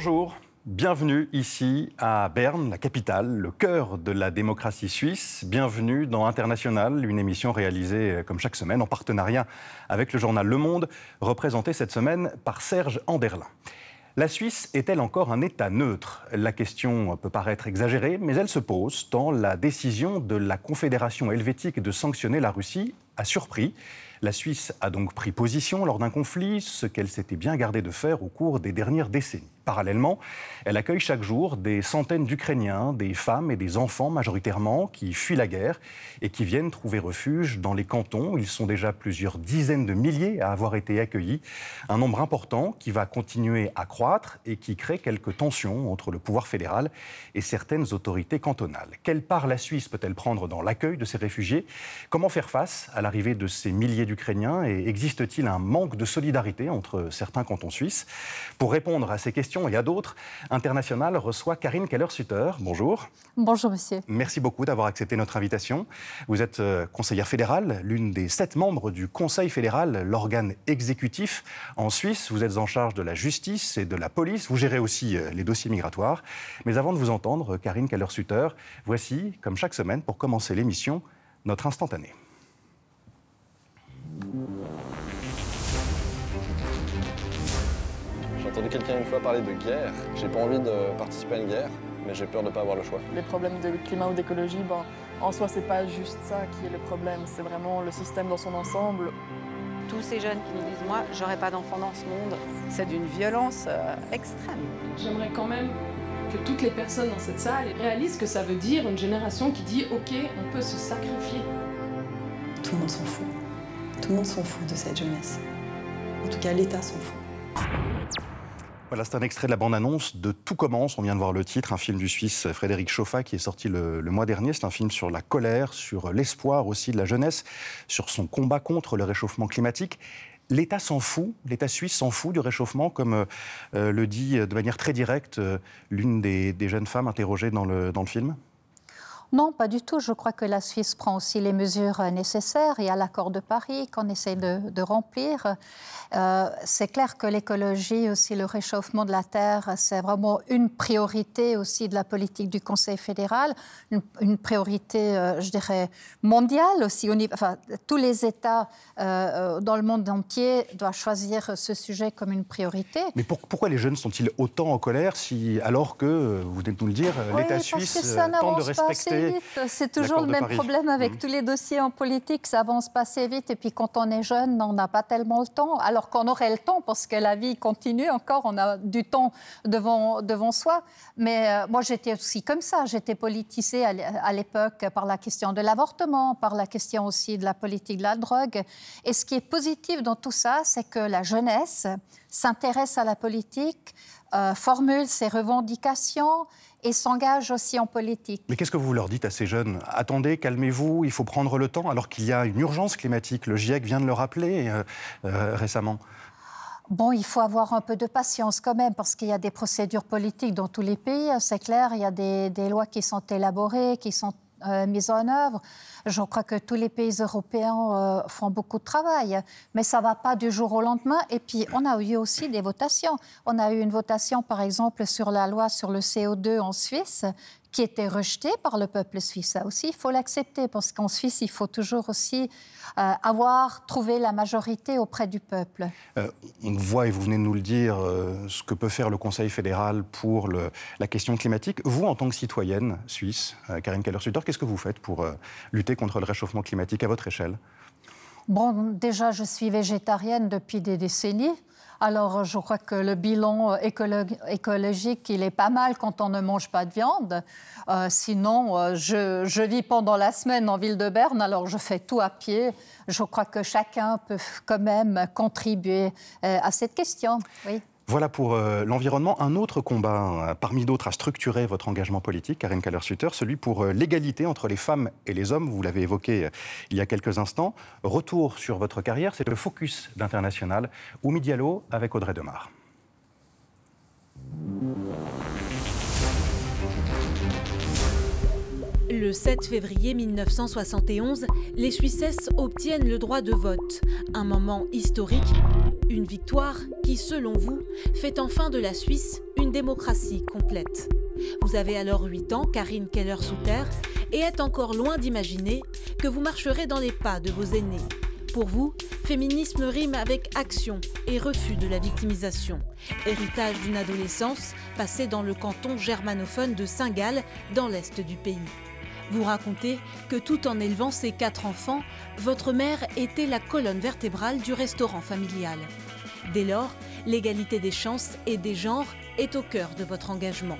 Bonjour. Bienvenue ici à Berne, la capitale, le cœur de la démocratie suisse. Bienvenue dans International, une émission réalisée euh, comme chaque semaine en partenariat avec le journal Le Monde, représentée cette semaine par Serge Anderlin. La Suisse est-elle encore un État neutre? La question peut paraître exagérée, mais elle se pose tant la décision de la Confédération helvétique de sanctionner la Russie a surpris. La Suisse a donc pris position lors d'un conflit, ce qu'elle s'était bien gardée de faire au cours des dernières décennies. Parallèlement, elle accueille chaque jour des centaines d'Ukrainiens, des femmes et des enfants majoritairement, qui fuient la guerre et qui viennent trouver refuge dans les cantons. Ils sont déjà plusieurs dizaines de milliers à avoir été accueillis, un nombre important qui va continuer à croître et qui crée quelques tensions entre le pouvoir fédéral et certaines autorités cantonales. Quelle part la Suisse peut-elle prendre dans l'accueil de ces réfugiés? Comment faire face à l'arrivée de ces milliers d'Ukrainiens? Et existe-t-il un manque de solidarité entre certains cantons suisses? Pour répondre à ces questions, et à d'autres, International reçoit Karine Keller-Sutter. Bonjour. Bonjour, monsieur. Merci beaucoup d'avoir accepté notre invitation. Vous êtes euh, conseillère fédérale, l'une des sept membres du Conseil fédéral, l'organe exécutif en Suisse. Vous êtes en charge de la justice et de la police. Vous gérez aussi euh, les dossiers migratoires. Mais avant de vous entendre, Karine Keller-Sutter, voici, comme chaque semaine, pour commencer l'émission, notre instantané. Entendu quelqu'un une fois parler de guerre. J'ai pas envie de participer à une guerre, mais j'ai peur de ne pas avoir le choix. Les problèmes de climat ou d'écologie, ben, en soi, c'est pas juste ça qui est le problème, c'est vraiment le système dans son ensemble. Tous ces jeunes qui me disent Moi, j'aurais pas d'enfants dans ce monde, c'est d'une violence euh, extrême. J'aimerais quand même que toutes les personnes dans cette salle réalisent que ça veut dire une génération qui dit Ok, on peut se sacrifier. Tout le monde s'en fout. Tout le monde s'en fout de cette jeunesse. En tout cas, l'État s'en fout. Voilà, c'est un extrait de la bande-annonce de Tout commence. On vient de voir le titre, un film du Suisse Frédéric Chauffat qui est sorti le, mois dernier. C'est un film sur la colère, sur l'espoir aussi de la jeunesse, sur son combat contre le réchauffement climatique. L'État s'en fout, l'État suisse s'en fout du réchauffement, comme euh, le dit de manière très directe euh, l'une des, jeunes femmes interrogées dans le, dans le film non, pas du tout. Je crois que la Suisse prend aussi les mesures euh, nécessaires. Il y a l'accord de Paris qu'on essaie de, remplir. Euh, c'est clair que l'écologie, aussi le réchauffement de la Terre, c'est vraiment une priorité aussi de la politique du Conseil fédéral, une, priorité, euh, je dirais, mondiale aussi. Enfin, tous les États dans le monde entier doivent choisir ce sujet comme une priorité. Mais pourquoi les jeunes sont-ils autant en colère si, alors que, vous venez de nous le dire, l'État suisse tente de respecter c'est toujours le même problème avec mmh. tous les dossiers en politique, ça avance pas assez vite. Et puis quand on est jeune, on n'a pas tellement le temps, alors qu'on aurait le temps parce que la vie continue encore, on a du temps devant, devant soi. Mais euh, moi, j'étais aussi comme ça. J'étais politisée à l'époque par la question de l'avortement, par la question aussi de la politique de la drogue. Et ce qui est positif dans tout ça, c'est que la jeunesse s'intéresse à la politique, euh, formule ses revendications et s'engage aussi en politique. Mais qu'est-ce que vous leur dites à ces jeunes? Attendez, calmez-vous, il faut prendre le temps, alors qu'il y a une urgence climatique. Le GIEC vient de le rappeler euh, euh, récemment. Bon, il faut avoir un peu de patience quand même, parce qu'il y a des procédures politiques dans tous les pays, c'est clair. Il y a des, des, lois qui sont élaborées, qui sont euh, mises en œuvre. Je crois que tous les pays européens euh, font beaucoup de travail, mais ça ne va pas du jour au lendemain. Et puis, on a eu aussi des votations. On a eu une votation, par exemple, sur la loi sur le CO2 en Suisse, qui était rejetée par le peuple suisse. Ça aussi, il faut l'accepter, parce qu'en Suisse, il faut toujours aussi euh, avoir trouvé la majorité auprès du peuple. Euh, on voit, et vous venez de nous le dire, euh, ce que peut faire le Conseil fédéral pour le, la question climatique. Vous, en tant que citoyenne suisse, Karine Keller-Sutter, qu'est-ce que vous faites pour lutter contre le réchauffement climatique à votre échelle? Bon, déjà, je suis végétarienne depuis des décennies. Alors, je crois que le bilan écologique, il est pas mal quand on ne mange pas de viande. Euh, sinon, euh, je, je, vis pendant la semaine en ville de Berne, alors je fais tout à pied. Je crois que chacun peut quand même contribuer euh, à cette question. Oui. Voilà pour euh, l'environnement. Un autre combat, euh, parmi d'autres, a structuré votre engagement politique, Karine Kaller-Sutter, celui pour euh, l'égalité entre les femmes et les hommes. Vous l'avez évoqué il y a quelques instants. Retour sur votre carrière, c'est le focus d'International. Oumi Diallo avec Audrey Demar. Le 7 février 1971, les Suissesses obtiennent le droit de vote, un moment historique Une victoire qui, selon vous, fait enfin de la Suisse une démocratie complète. Vous avez alors 8 ans, Karine Keller-Souter, et êtes encore loin d'imaginer que vous marcherez dans les pas de vos aînés. Pour vous, féminisme rime avec action et refus de la victimisation, héritage d'une adolescence passée dans le canton germanophone de Saint-Gall, dans l'est du pays. Vous racontez que tout en élevant ses quatre enfants, votre mère était la colonne vertébrale du restaurant familial. Dès lors, l'égalité des chances et des genres est au cœur de votre engagement.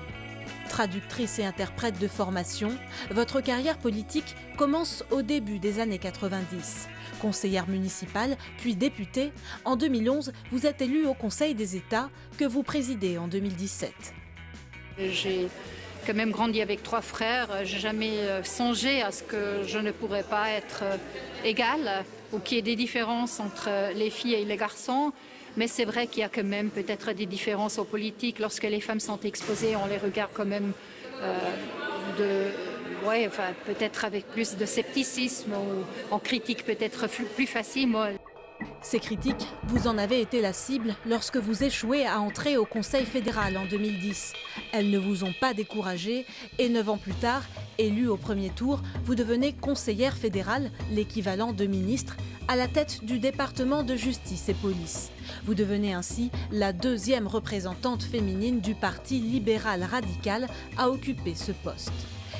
Traductrice et interprète de formation, votre carrière politique commence au début des années 90. Conseillère municipale, puis députée, en 2011, vous êtes élue au Conseil des États que vous présidez en 2017. J'ai quand même grandi avec trois frères. J'ai jamais euh, songé à ce que je ne pourrais pas être euh, égale ou qu'il y ait des différences entre les filles et les garçons. Mais c'est vrai qu'il y a quand même peut-être des différences aux politiques. Lorsque les femmes sont exposées, on les regarde quand même euh, de, ouais, enfin, peut-être avec plus de scepticisme ou on critique peut-être plus facilement. Ces critiques, vous en avez été la cible lorsque vous échouez à entrer au Conseil fédéral en 2010. Elles ne vous ont pas découragé et neuf ans plus tard, élue au premier tour, vous devenez conseillère fédérale, l'équivalent de ministre, à la tête du département de justice et police. Vous devenez ainsi la deuxième représentante féminine du Parti libéral radical à occuper ce poste.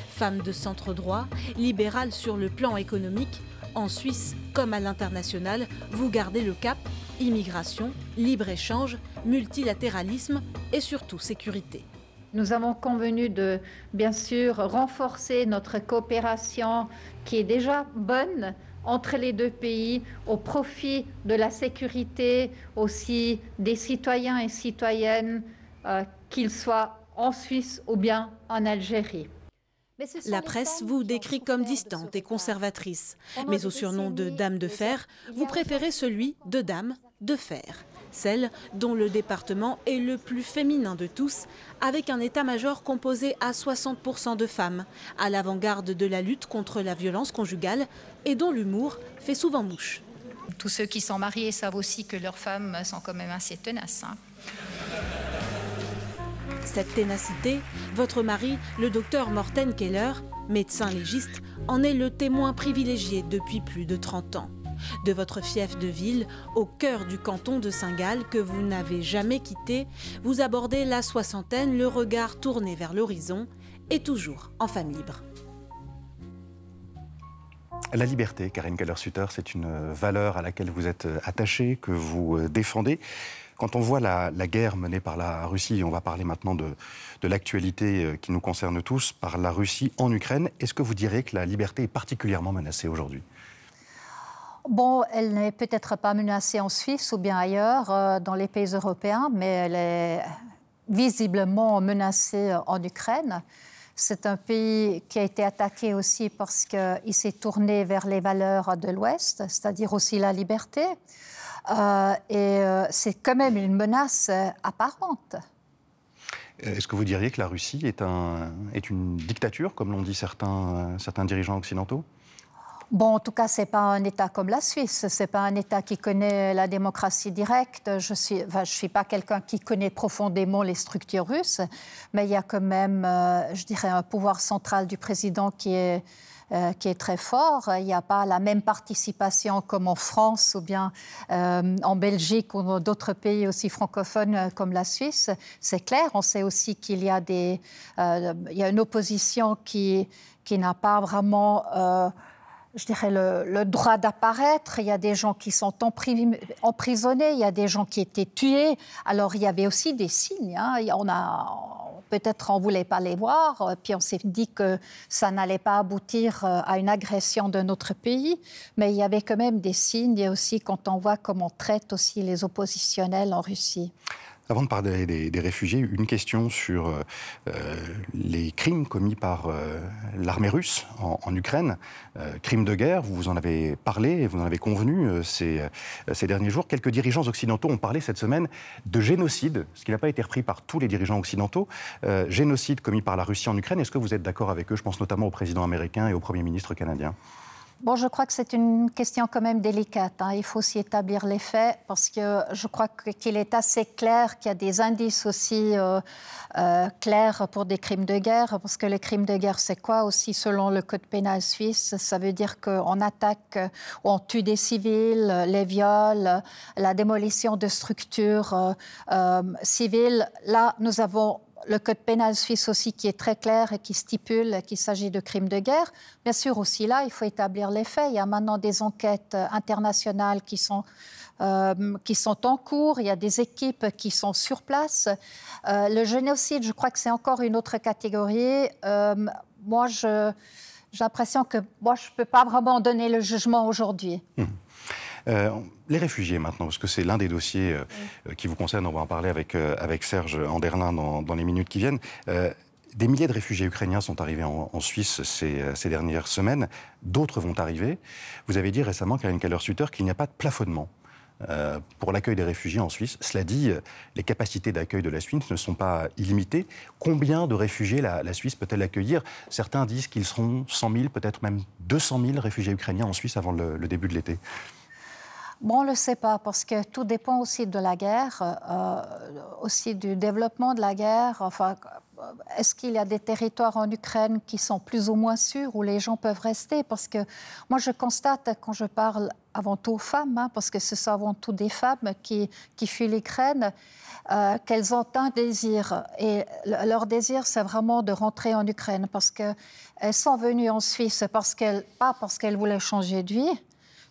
Femme de centre droit, libérale sur le plan économique, en Suisse comme à l'international, vous gardez le cap immigration, libre-échange, multilatéralisme et surtout sécurité. Nous avons convenu de, bien sûr, renforcer notre coopération qui est déjà bonne entre les deux pays au profit de la sécurité aussi des citoyens et citoyennes, euh, qu'ils soient en Suisse ou bien en Algérie. La presse vous décrit comme distante et conservatrice, mais au surnom de Dame de Fer, vous préférez celui de Dame de Fer, celle dont le département est le plus féminin de tous, avec un état-major composé à 60% de femmes, à l'avant-garde de la lutte contre la violence conjugale et dont l'humour fait souvent mouche. Tous ceux qui sont mariés savent aussi que leurs femmes sont quand même assez tenaces. Hein. Cette ténacité, votre mari, le docteur Morten Keller, médecin légiste, en est le témoin privilégié depuis plus de 30 ans. De votre fief de ville, au cœur du canton de Saint-Gall, que vous n'avez jamais quitté, vous abordez la soixantaine, le regard tourné vers l'horizon, et toujours en femme libre. La liberté, Karine Keller-Sutter, c'est une valeur à laquelle vous êtes attachée, que vous euh, défendez. Quand on voit la, guerre menée par la Russie, on va parler maintenant de, l'actualité euh, qui nous concerne tous, par la Russie en Ukraine, est-ce que vous direz que la liberté est particulièrement menacée aujourd'hui? Bon, elle n'est peut-être pas menacée en Suisse ou bien ailleurs, euh, dans les pays européens, mais elle est visiblement menacée en Ukraine. C'est un pays qui a été attaqué aussi parce qu'il s'est tourné vers les valeurs de l'Ouest, c'est-à-dire aussi la liberté. Euh, et euh, c'est quand même une menace euh, apparente. Est-ce que vous diriez que la Russie est, un, est une dictature, comme l'ont dit certains, certains dirigeants occidentaux? Bon, en tout cas, ce n'est pas un État comme la Suisse. Ce n'est pas un État qui connaît la démocratie directe. Je suis, enfin, suis pas quelqu'un qui connaît profondément les structures russes, mais il y a quand même, je dirais, un pouvoir central du président qui est euh, qui est très fort. Il n'y a pas la même participation comme en France ou bien euh, en Belgique ou dans d'autres pays aussi francophones euh, comme la Suisse. C'est clair. On sait aussi qu'il y a il y a une opposition qui qui n'a pas vraiment je dirais, le, droit d'apparaître. Il y a des gens qui sont emprisonnés, il y a des gens qui étaient tués. Alors, il y avait aussi des signes. Hein. On a, peut-être on voulait pas les voir, euh, puis on s'est dit que ça n'allait pas aboutir euh, à une agression de notre pays, mais il y avait quand même des signes, et aussi quand on voit comment on traite aussi les oppositionnels en Russie. Avant de parler des, réfugiés, une question sur euh, euh, les crimes commis par euh, l'armée russe en, Ukraine. crimes de guerre, vous en avez parlé vous en avez convenu ces, derniers jours. Quelques dirigeants occidentaux ont parlé cette semaine de génocide, ce qui n'a pas été repris par tous les dirigeants occidentaux. génocide commis par la Russie en Ukraine. Est-ce que vous êtes d'accord avec eux? Je pense notamment au président américain et au Premier ministre canadien. Bon, je crois que c'est une question quand même délicate. Hein. Il faut aussi établir les faits parce que je crois qu'il est assez clair qu'il y a des indices aussi euh, euh, clairs pour des crimes de guerre. Parce que les crimes de guerre, c'est quoi aussi selon le code pénal suisse? Ça veut dire qu'on attaque ou on tue des civils, les viols, la démolition de structures euh, civiles. Là, nous avons le code pénal suisse aussi qui est très clair et qui stipule qu'il s'agit de crimes de guerre. Bien sûr, aussi là, il faut établir les faits. Il y a maintenant des enquêtes internationales qui sont, euh, qui sont en cours. Il y a des équipes qui sont sur place. Euh, le génocide, je crois que c'est encore une autre catégorie. Euh, moi, j'ai l'impression que moi, je ne peux pas vraiment donner le jugement aujourd'hui. Mmh. Euh, les réfugiés maintenant, parce que c'est l'un des dossiers euh, euh, qui vous concerne, on va en parler avec, avec Serge Anderlin dans, dans, les minutes qui viennent. des milliers de réfugiés ukrainiens sont arrivés en, Suisse ces, ces, dernières semaines. D'autres vont arriver. Vous avez dit récemment, Karine Keller-Sutter, qu'il n'y a pas de plafonnement. pour l'accueil des réfugiés en Suisse. Cela dit, les capacités d'accueil de la Suisse ne sont pas illimitées. Combien de réfugiés la, Suisse peut-elle accueillir? Certains disent qu'ils seront 100 000, peut-être même 200 000 réfugiés ukrainiens en Suisse avant le début de l'été. Bon, on ne le sait pas parce que tout dépend aussi de la guerre, euh, aussi du développement de la guerre. Enfin, est-ce qu'il y a des territoires en Ukraine qui sont plus ou moins sûrs où les gens peuvent rester? Parce que moi, je constate quand je parle avant tout aux femmes, hein, parce que ce sont avant tout des femmes qui, qui fuient l'Ukraine, euh, qu'elles ont un désir. Et leur désir, c'est vraiment de rentrer en Ukraine parce qu'elles sont venues en Suisse parce qu'elles, pas parce qu'elles voulaient changer de vie,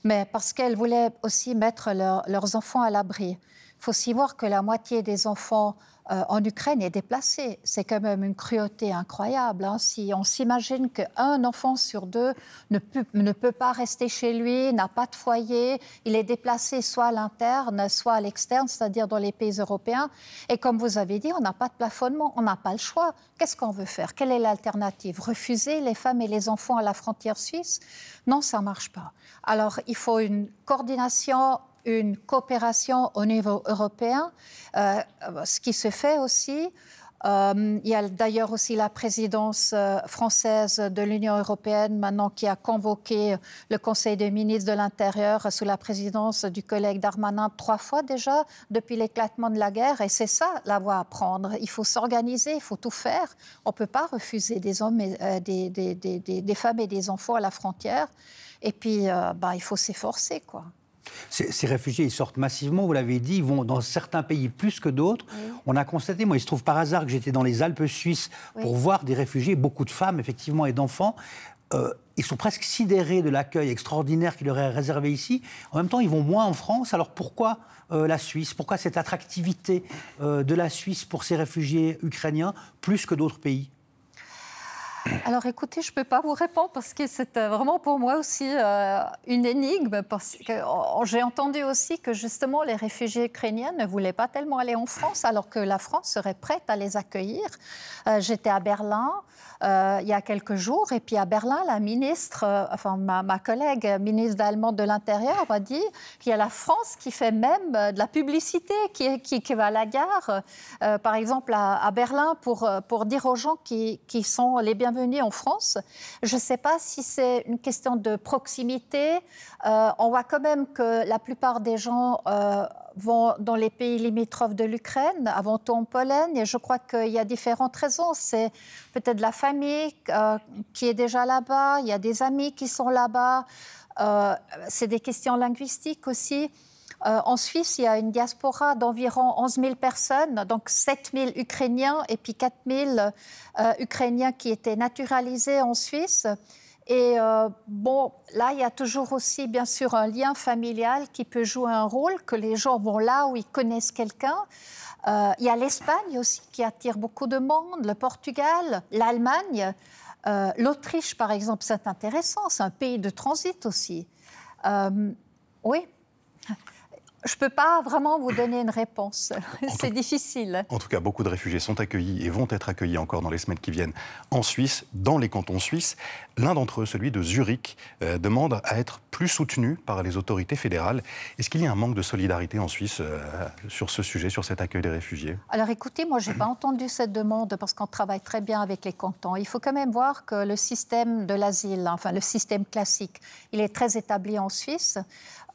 mais parce qu'elles voulaient aussi mettre leurs enfants à l'abri. Il faut aussi voir que la moitié des enfants euh, en Ukraine est déplacé. C'est quand même une cruauté incroyable. Hein. Si on s'imagine qu'un enfant sur deux ne ne peut, pas rester chez lui, n'a pas de foyer, il est déplacé soit à l'interne, soit à l'externe, c'est-à-dire dans les pays européens. Et comme vous avez dit, on n'a pas de plafonnement, on n'a pas le choix. Qu'est-ce qu'on veut faire? Quelle est l'alternative? Refuser les femmes et les enfants à la frontière suisse? Non, ça ne marche pas. Alors, il faut une coordination une coopération au niveau européen, euh, ce qui se fait aussi. Euh, il y a d'ailleurs aussi la présidence euh, française de l'Union européenne maintenant qui a convoqué le Conseil des ministres de l'Intérieur sous la présidence du collègue Darmanin trois fois déjà depuis l'éclatement de la guerre. Et c'est ça la voie à prendre. Il faut s'organiser, il faut tout faire. On ne peut pas refuser des, hommes des, femmes et des enfants à la frontière. Et puis, bah, il faut s'efforcer, quoi. Ces, réfugiés, ils sortent massivement, vous l'avez dit, ils vont dans certains pays plus que d'autres. On a constaté, moi, il se trouve par hasard que j'étais dans les Alpes suisses pour voir des réfugiés, beaucoup de femmes, effectivement, et d'enfants. Euh, ils sont presque sidérés de l'accueil extraordinaire qui leur est réservé ici. En même temps, ils vont moins en France. Alors pourquoi euh, la Suisse? Pourquoi cette attractivité euh, de la Suisse pour ces réfugiés ukrainiens plus que d'autres pays? Alors écoutez, je ne peux pas vous répondre parce que c'est euh, vraiment pour moi aussi euh, une énigme. Parce que oh, j'ai entendu aussi que justement les réfugiés ukrainiens ne voulaient pas tellement aller en France alors que la France serait prête à les accueillir. Euh, j'étais à Berlin. Il y a quelques jours. Et puis à Berlin, la ministre, enfin ma, collègue ministre allemande de l'Intérieur m'a dit qu'il y a la France qui fait même de la publicité, qui, va à la gare, par exemple à, Berlin, pour, dire aux gens qui, sont les bienvenus en France. Je ne sais pas si c'est une question de proximité. Euh, on voit quand même que la plupart des gens euh, vont dans les pays limitrophes de l'Ukraine, avant tout en Pologne. Et je crois qu'il y a différentes raisons. C'est peut-être la famille euh, qui est déjà là-bas, il y a des amis qui sont là-bas. c'est des questions linguistiques aussi. Euh, en Suisse, il y a une diaspora d'environ 11 000 personnes, donc 7 000 Ukrainiens et puis 4 000 euh, Ukrainiens qui étaient naturalisés en Suisse. Et euh, bon, là, il y a toujours aussi, bien sûr, un lien familial qui peut jouer un rôle, que les gens vont là où ils connaissent quelqu'un. il y a l'Espagne aussi qui attire beaucoup de monde, le Portugal, l'Allemagne. L'Autriche, par exemple, c'est intéressant, c'est un pays de transit aussi. oui je ne peux pas vraiment vous donner une réponse. C'est difficile. En tout cas, beaucoup de réfugiés sont accueillis et vont être accueillis encore dans les semaines qui viennent en Suisse, dans les cantons suisses. L'un d'entre eux, celui de Zurich, euh, demande à être plus soutenu par les autorités fédérales. Est-ce qu'il y a un manque de solidarité en Suisse euh, sur ce sujet, sur cet accueil des réfugiés? Alors écoutez, moi, je n'ai pas entendu cette demande parce qu'on travaille très bien avec les cantons. Il faut quand même voir que le système de l'asile, enfin le système classique, il est très établi en Suisse.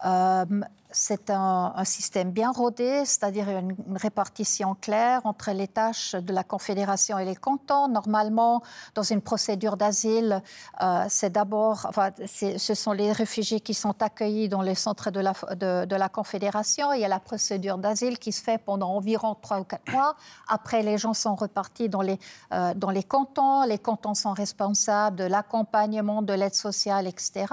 Euh, c'est un, système bien rodé, c'est-à-dire une, répartition claire entre les tâches de la Confédération et les cantons. Normalement, dans une procédure d'asile, euh, c'est d'abord, enfin, ce sont les réfugiés qui sont accueillis dans les centres de la, Confédération. Il y a la procédure d'asile qui se fait pendant environ trois ou quatre mois. Après, les gens sont repartis dans les, euh, dans les cantons. Les cantons sont responsables de l'accompagnement, de l'aide sociale, etc.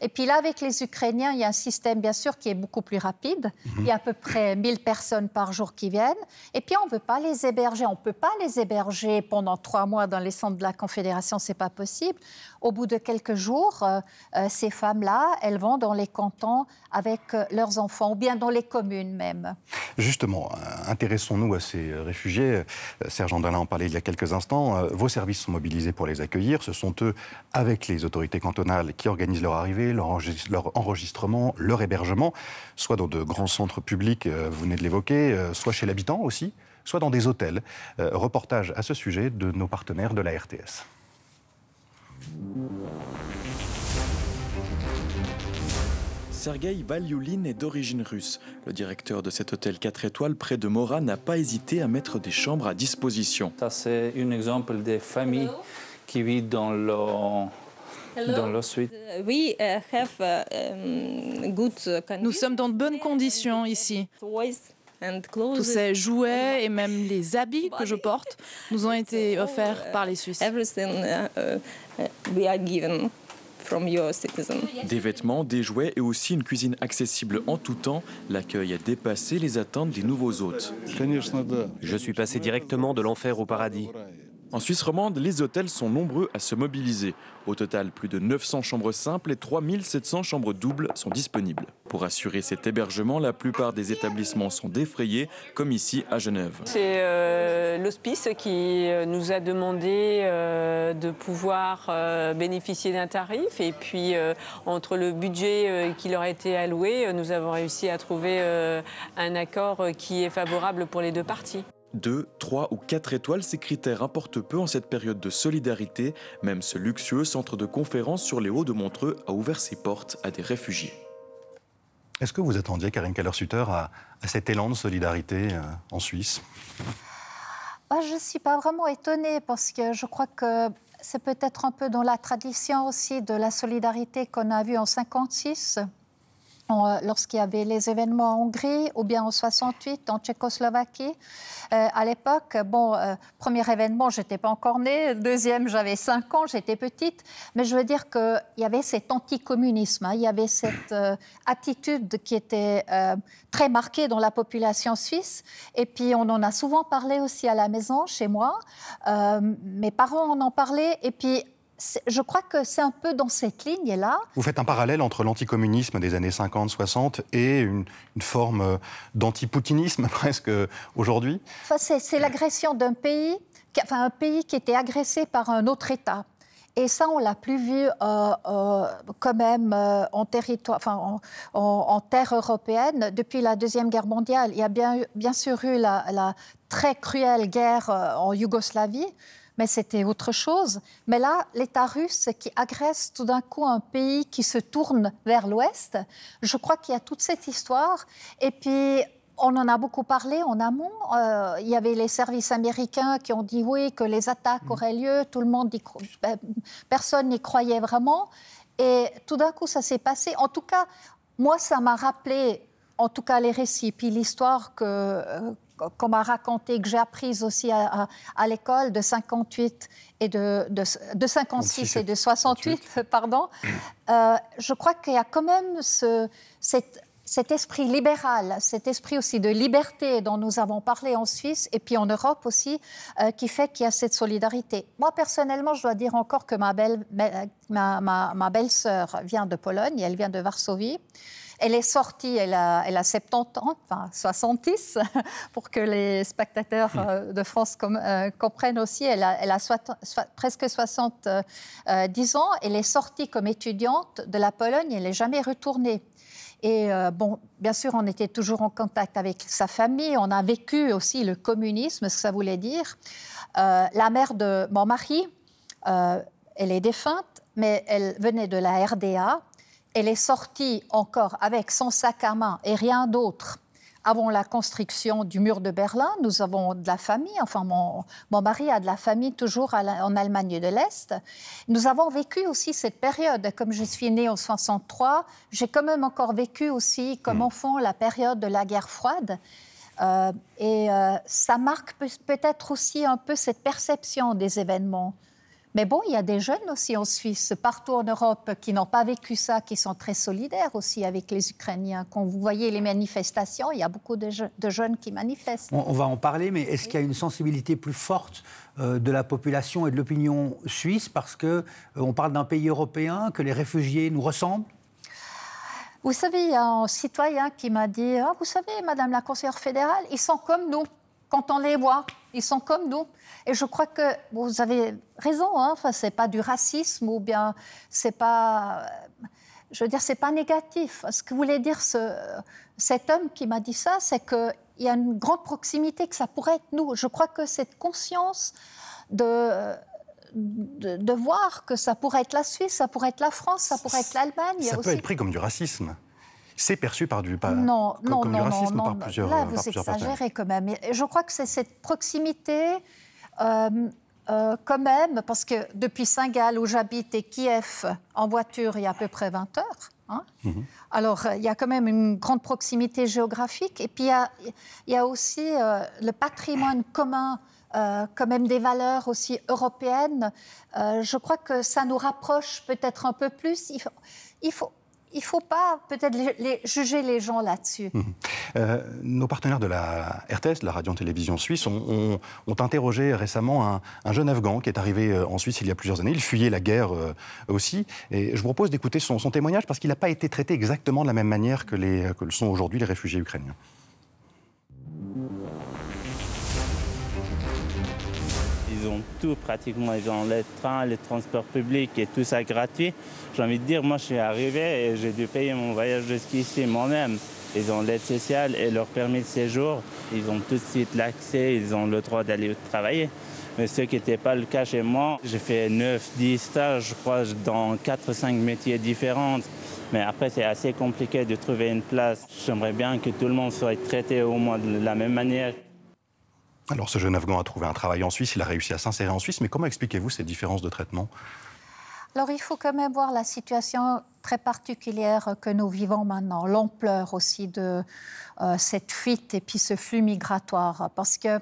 Et puis là, avec les Ukrainiens, il y a un système, bien sûr, qui est beaucoup plus rapide. Il y a à peu près 1000 personnes par jour qui viennent. Et puis, on ne veut pas les héberger. On ne peut pas les héberger pendant trois mois dans les centres de la Confédération. Ce n'est pas possible. Au bout de quelques jours, euh, euh, ces femmes-là, elles vont dans les cantons avec euh, leurs enfants, ou bien dans les communes même. Justement, intéressons-nous à ces réfugiés. Serge Andalin en parlait il y a quelques instants. Vos services sont mobilisés pour les accueillir. Ce sont eux, avec les autorités cantonales, qui organisent leur arrivée, leur enregistrement, leur hébergement, soit dans de grands centres publics, vous venez de l'évoquer, soit chez l'habitant aussi, soit dans des hôtels. Reportage à ce sujet de nos partenaires de la RTS. Sergei Valyulin est d'origine russe. Le directeur de cet hôtel 4 étoiles près de Mora n'a pas hésité à mettre des chambres à disposition. Ça, c'est un exemple des familles qui vivent dans le dans la suite. Uh, uh, Nous sommes dans de bonnes conditions ici. Tous ces jouets et même les habits que je porte nous ont été offerts par les Suisses. Des vêtements, des jouets et aussi une cuisine accessible en tout temps, l'accueil a dépassé les attentes des nouveaux hôtes. Je suis passé directement de l'enfer au paradis. En Suisse romande, les hôtels sont nombreux à se mobiliser. Au total, plus de 900 chambres simples et 3700 chambres doubles sont disponibles. Pour assurer cet hébergement, la plupart des établissements sont défrayés, comme ici à Genève. C'est euh, l'hospice qui euh, nous a demandé euh, de pouvoir bénéficier d'un tarif. Et puis, entre le budget qui leur a été alloué, nous avons réussi à trouver un accord qui est favorable pour les deux parties. Deux, trois ou quatre étoiles, ces critères importent peu en cette période de solidarité. Même ce luxueux centre de conférence sur les Hauts de Montreux a ouvert ses portes à des réfugiés. Est-ce que vous attendiez, Karine Keller-Sutter, à, cet élan de solidarité euh, en Suisse? Ah, Je ne suis pas vraiment étonnée parce que je crois que c'est peut-être un peu dans la tradition aussi de la solidarité qu'on a vue en 1956 euh, lorsqu'il y avait les événements en Hongrie ou bien en 68 en Tchécoslovaquie. Euh, à l'époque, bon, euh, premier événement, j'étais pas encore née. Deuxième, j'avais 5 ans, j'étais petite. Mais je veux dire qu'il y avait cet anticommunisme, hein. il y avait cette attitude qui était très marquée dans la population suisse. Et puis, on en a souvent parlé aussi à la maison, chez moi. mes parents en ont parlé. Et puis, je crois que c'est un peu dans cette ligne-là. Vous faites un parallèle entre l'anticommunisme des années 50-60 et une, forme euh, d'antipoutinisme presque aujourd'hui enfin, C'est l'agression d'un pays, enfin un pays qui était agressé par un autre État. Et ça, on l'a plus vu euh, euh, quand même en, territoire, enfin, en, terre européenne depuis la Deuxième Guerre mondiale. Il y a bien, bien sûr eu la, la très cruelle guerre en Yougoslavie, mais c'était autre chose. Mais là, l'État russe qui agresse tout d'un coup un pays qui se tourne vers l'Ouest, je crois qu'il y a toute cette histoire. Et puis, on en a beaucoup parlé en amont. Euh, il y avait les services américains qui ont dit oui, que les attaques mm. auraient lieu. Tout le monde, ben, personne n'y croyait vraiment. Et tout d'un coup, ça s'est passé. En tout cas, moi, ça m'a rappelé, en tout cas, les récits, puis l'histoire que, euh, qu'on m'a raconté, que j'ai apprise aussi à, l'école de 58 et de, de, 56 et de 68, pardon, euh, je crois qu'il y a quand même ce, cet, esprit libéral, cet esprit aussi de liberté dont nous avons parlé en Suisse et puis en Europe aussi, euh, qui fait qu'il y a cette solidarité. Moi, personnellement, je dois dire encore que ma belle-sœur ma, ma, ma belle vient de Pologne, elle vient de Varsovie. Elle est sortie, elle a, elle a 70 ans, enfin 70, pour que les spectateurs hmm. euh, de France euh, comprennent aussi. Elle a, elle a presque 70 ans. Elle est sortie comme étudiante de la Pologne. Elle n'est jamais retournée. Et bon, bien sûr, on était toujours en contact avec sa famille. On a vécu aussi le communisme, ce que ça voulait dire. la mère de mon mari, elle est défunte, mais elle venait de la RDA. Elle est sortie encore avec son sac à main et rien d'autre avant la construction du mur de Berlin. Nous avons de la famille, enfin mon, mon mari a de la famille toujours en Allemagne de l'Est. Nous avons vécu aussi cette période. Comme je suis née en 63, j'ai quand même encore vécu aussi comme hmm. enfant la période de la guerre froide. Euh, et euh, ça marque peut-être aussi un peu cette perception des événements. Mais bon, il y a des jeunes aussi en Suisse, partout en Europe, qui n'ont pas vécu ça, qui sont très solidaires aussi avec les Ukrainiens. Quand vous voyez les manifestations, il y a beaucoup de, jeunes qui manifestent. On, va en parler, mais est-ce qu'il y a une sensibilité plus forte euh, de la population et de l'opinion suisse parce qu'on euh, on parle d'un pays européen, que les réfugiés nous ressemblent? Vous savez, il y a un citoyen qui m'a dit ah, Vous savez, Madame la conseillère fédérale, ils sont comme nous quand on les voit. Ils sont comme nous. Et je crois que vous avez raison. Hein. Enfin, c'est pas du racisme ou bien c'est pas. Je veux dire, c'est pas négatif. Ce que voulait dire ce, cet homme qui m'a dit ça, c'est qu'il y a une grande proximité, que ça pourrait être nous. Je crois que cette conscience de, de, voir que ça pourrait être la Suisse, ça pourrait être la France, ça pourrait être l'Allemagne. Ça peut être pris comme du racisme c'est perçu par du, pas, non, comme, non, comme non, du racisme non, par plusieurs Là, vous exagérez quand même. Je crois que c'est cette proximité, euh, euh, quand même, parce que depuis Saint-Gall, où j'habite, et Kiev, en voiture, il y a à peu près 20 heures. Hein. Mhm. Alors, il y a quand même une grande proximité géographique. Et puis, il y a, il y a aussi euh, le patrimoine commun. quand même des valeurs aussi européennes. je crois que ça nous rapproche peut-être un peu plus. Il faut, il faut, il ne faut pas peut-être juger les gens là-dessus. Mhm. Euh, nos partenaires de la RTS, la radio-télévision suisse, ont, interrogé récemment un, jeune Afghan qui est arrivé euh, en Suisse il y a plusieurs années. Il fuyait la guerre euh, aussi. Et je vous propose d'écouter son, témoignage parce qu'il n'a pas été traité exactement de la même manière que, le sont aujourd'hui les réfugiés ukrainiens. Ont tout pratiquement, ils ont les trains, les transports publics et tout ça gratuit. J'ai envie de dire, moi je suis arrivé et j'ai dû payer mon voyage jusqu'ici moi-même. Ils ont l'aide sociale et leur permis de séjour. Ils ont tout de suite l'accès, ils ont le droit d'aller travailler. Mais ce qui n'était pas le cas chez moi, j'ai fait 9, 10 stages, je crois, dans 4 5 métiers différents. Mais après, c'est assez compliqué de trouver une place. J'aimerais bien que tout le monde soit traité au moins de la même manière. Alors, ce jeune Afghan a trouvé un travail en Suisse, il a réussi à s'insérer en Suisse, mais comment expliquez-vous ces différences de traitement? Alors il faut quand même voir la situation très particulière que nous vivons maintenant, l'ampleur aussi de euh, cette fuite et puis ce flux migratoire, parce que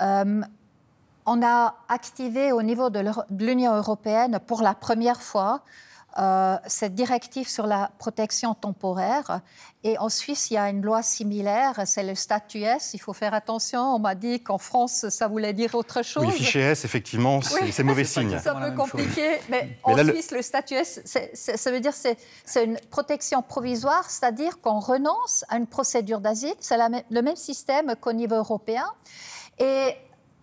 euh, on a activé au niveau de l'Union européenne pour la première fois euh, cette directive sur la protection temporaire. Et en Suisse, il y a une loi similaire, c'est le statut S. Il faut faire attention. On m'a dit qu'en France, ça voulait dire autre chose. Oui, le fichier S, effectivement, c'est mauvais signe. C'est un peu compliqué. Mais, en Suisse, le... statut S, ça veut dire que c'est une protection provisoire, c'est-à-dire qu'on renonce à une procédure d'asile. C'est le même système qu'au niveau européen. Et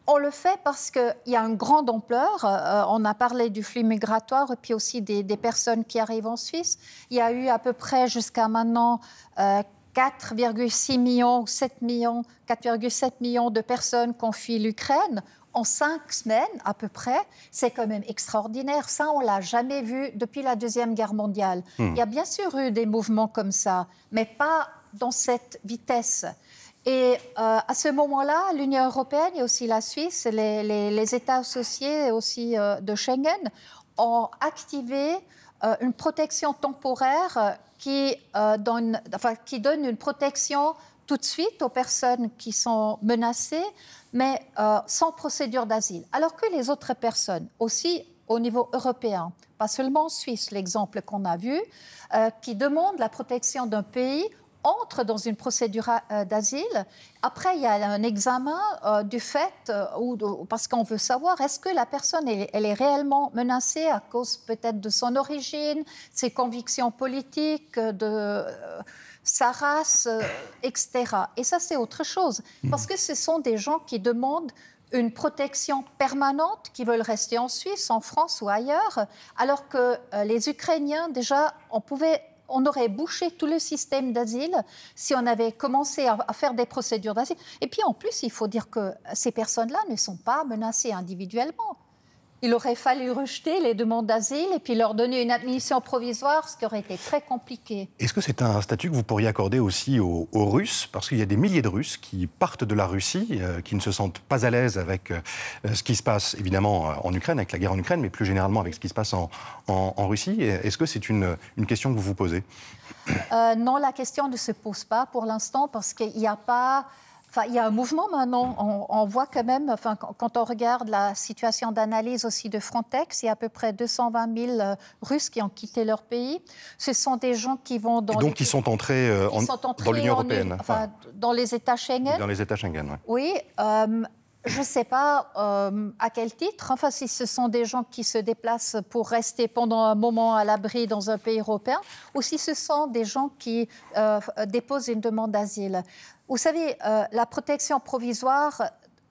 on le fait parce qu'il y a une grande ampleur. Euh, on a parlé du flux migratoire et puis aussi des, personnes qui arrivent en Suisse. Il y a eu à peu près jusqu'à maintenant 4,6 euh, millions, 7 millions, 4,7 millions de personnes qui ont fui l'Ukraine en cinq semaines à peu près. C'est quand même extraordinaire. Ça, on l'a jamais vu depuis la Deuxième Guerre mondiale. Hmm. Il y a bien sûr eu des mouvements comme ça, mais pas dans cette vitesse. Et euh, à ce moment-là, l'Union européenne et aussi la Suisse, les, États associés aussi euh, de Schengen, ont activé euh, une protection temporaire qui, donne, qui donne une protection tout de suite aux personnes qui sont menacées, mais sans procédure d'asile. Alors que les autres personnes, aussi au niveau européen, pas seulement en Suisse, l'exemple qu'on a vu, qui demandent la protection d'un pays entre dans une procédure euh, d'asile. Après, il y a un examen euh, du fait, euh, ou parce qu'on veut savoir est-ce que la personne elle, est réellement menacée à cause peut-être de son origine, ses convictions politiques, de sa race, etc. Et ça, c'est autre chose. Hmm. Parce que ce sont des gens qui demandent une protection permanente, qui veulent rester en Suisse, en France ou ailleurs, alors que les Ukrainiens, déjà, on pouvait on aurait bouché tout le système d'asile si on avait commencé à, faire des procédures d'asile. Et puis en plus, il faut dire que ces personnes-là ne sont pas menacées individuellement il aurait fallu rejeter les demandes d'asile et puis leur donner une admission provisoire, ce qui aurait été très compliqué. Est-ce que c'est un statut que vous pourriez accorder aussi aux, Russes? Parce qu'il y a des milliers de Russes qui partent de la Russie, euh, qui ne se sentent pas à l'aise avec euh, ce qui se passe évidemment euh, en Ukraine, avec la guerre en Ukraine, mais plus généralement avec ce qui se passe en, Russie. Est-ce que c'est une, une, question que vous vous posez? Non, la question ne se pose pas pour l'instant parce qu'il n'y a pas Enfin, il y a un mouvement maintenant. On, voit quand même, enfin, quand on regarde la situation d'analyse aussi de Frontex, il y a à peu près 220 000 euh, Russes qui ont quitté leur pays. Ce sont des gens qui vont dans. Et donc, qui sont entrés, euh, dans l'Union européenne. Enfin, dans les États Schengen. Dans les États Schengen, oui. Oui. Euh, je ne sais pas à quel titre. Enfin, si ce sont des gens qui se déplacent pour rester pendant un moment à l'abri dans un pays européen, ou si ce sont des gens qui déposent une demande d'asile. Vous savez, euh, la protection provisoire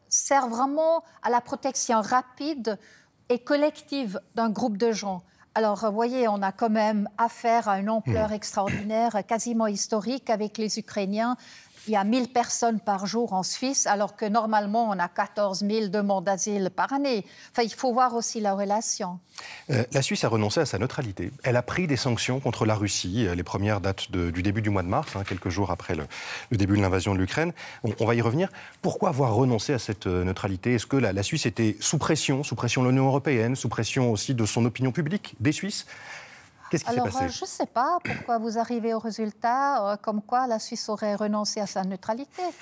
sert vraiment à la protection rapide et collective d'un groupe de gens. Alors, vous voyez, on a quand même affaire à une ampleur mmh. extraordinaire, quasiment historique, avec les Ukrainiens il y a 1000 personnes par jour en Suisse, alors que normalement, on a 14 000 demandes d'asile par année. Enfin, il faut voir aussi la relation. Euh, la Suisse a renoncé à sa neutralité. Elle a pris des sanctions contre la Russie. Euh, les premières datent du début du mois de mars, hein, quelques jours après le, début de l'invasion de l'Ukraine. On, va y revenir. Pourquoi avoir renoncé à cette euh, neutralité? Est-ce que la, la Suisse était sous pression, sous pression de l'Union européenne, sous pression aussi de son opinion publique, des Suisses? Alors, euh, je ne sais pas pourquoi vous arrivez au résultat euh, comme quoi la Suisse aurait renoncé à sa neutralité.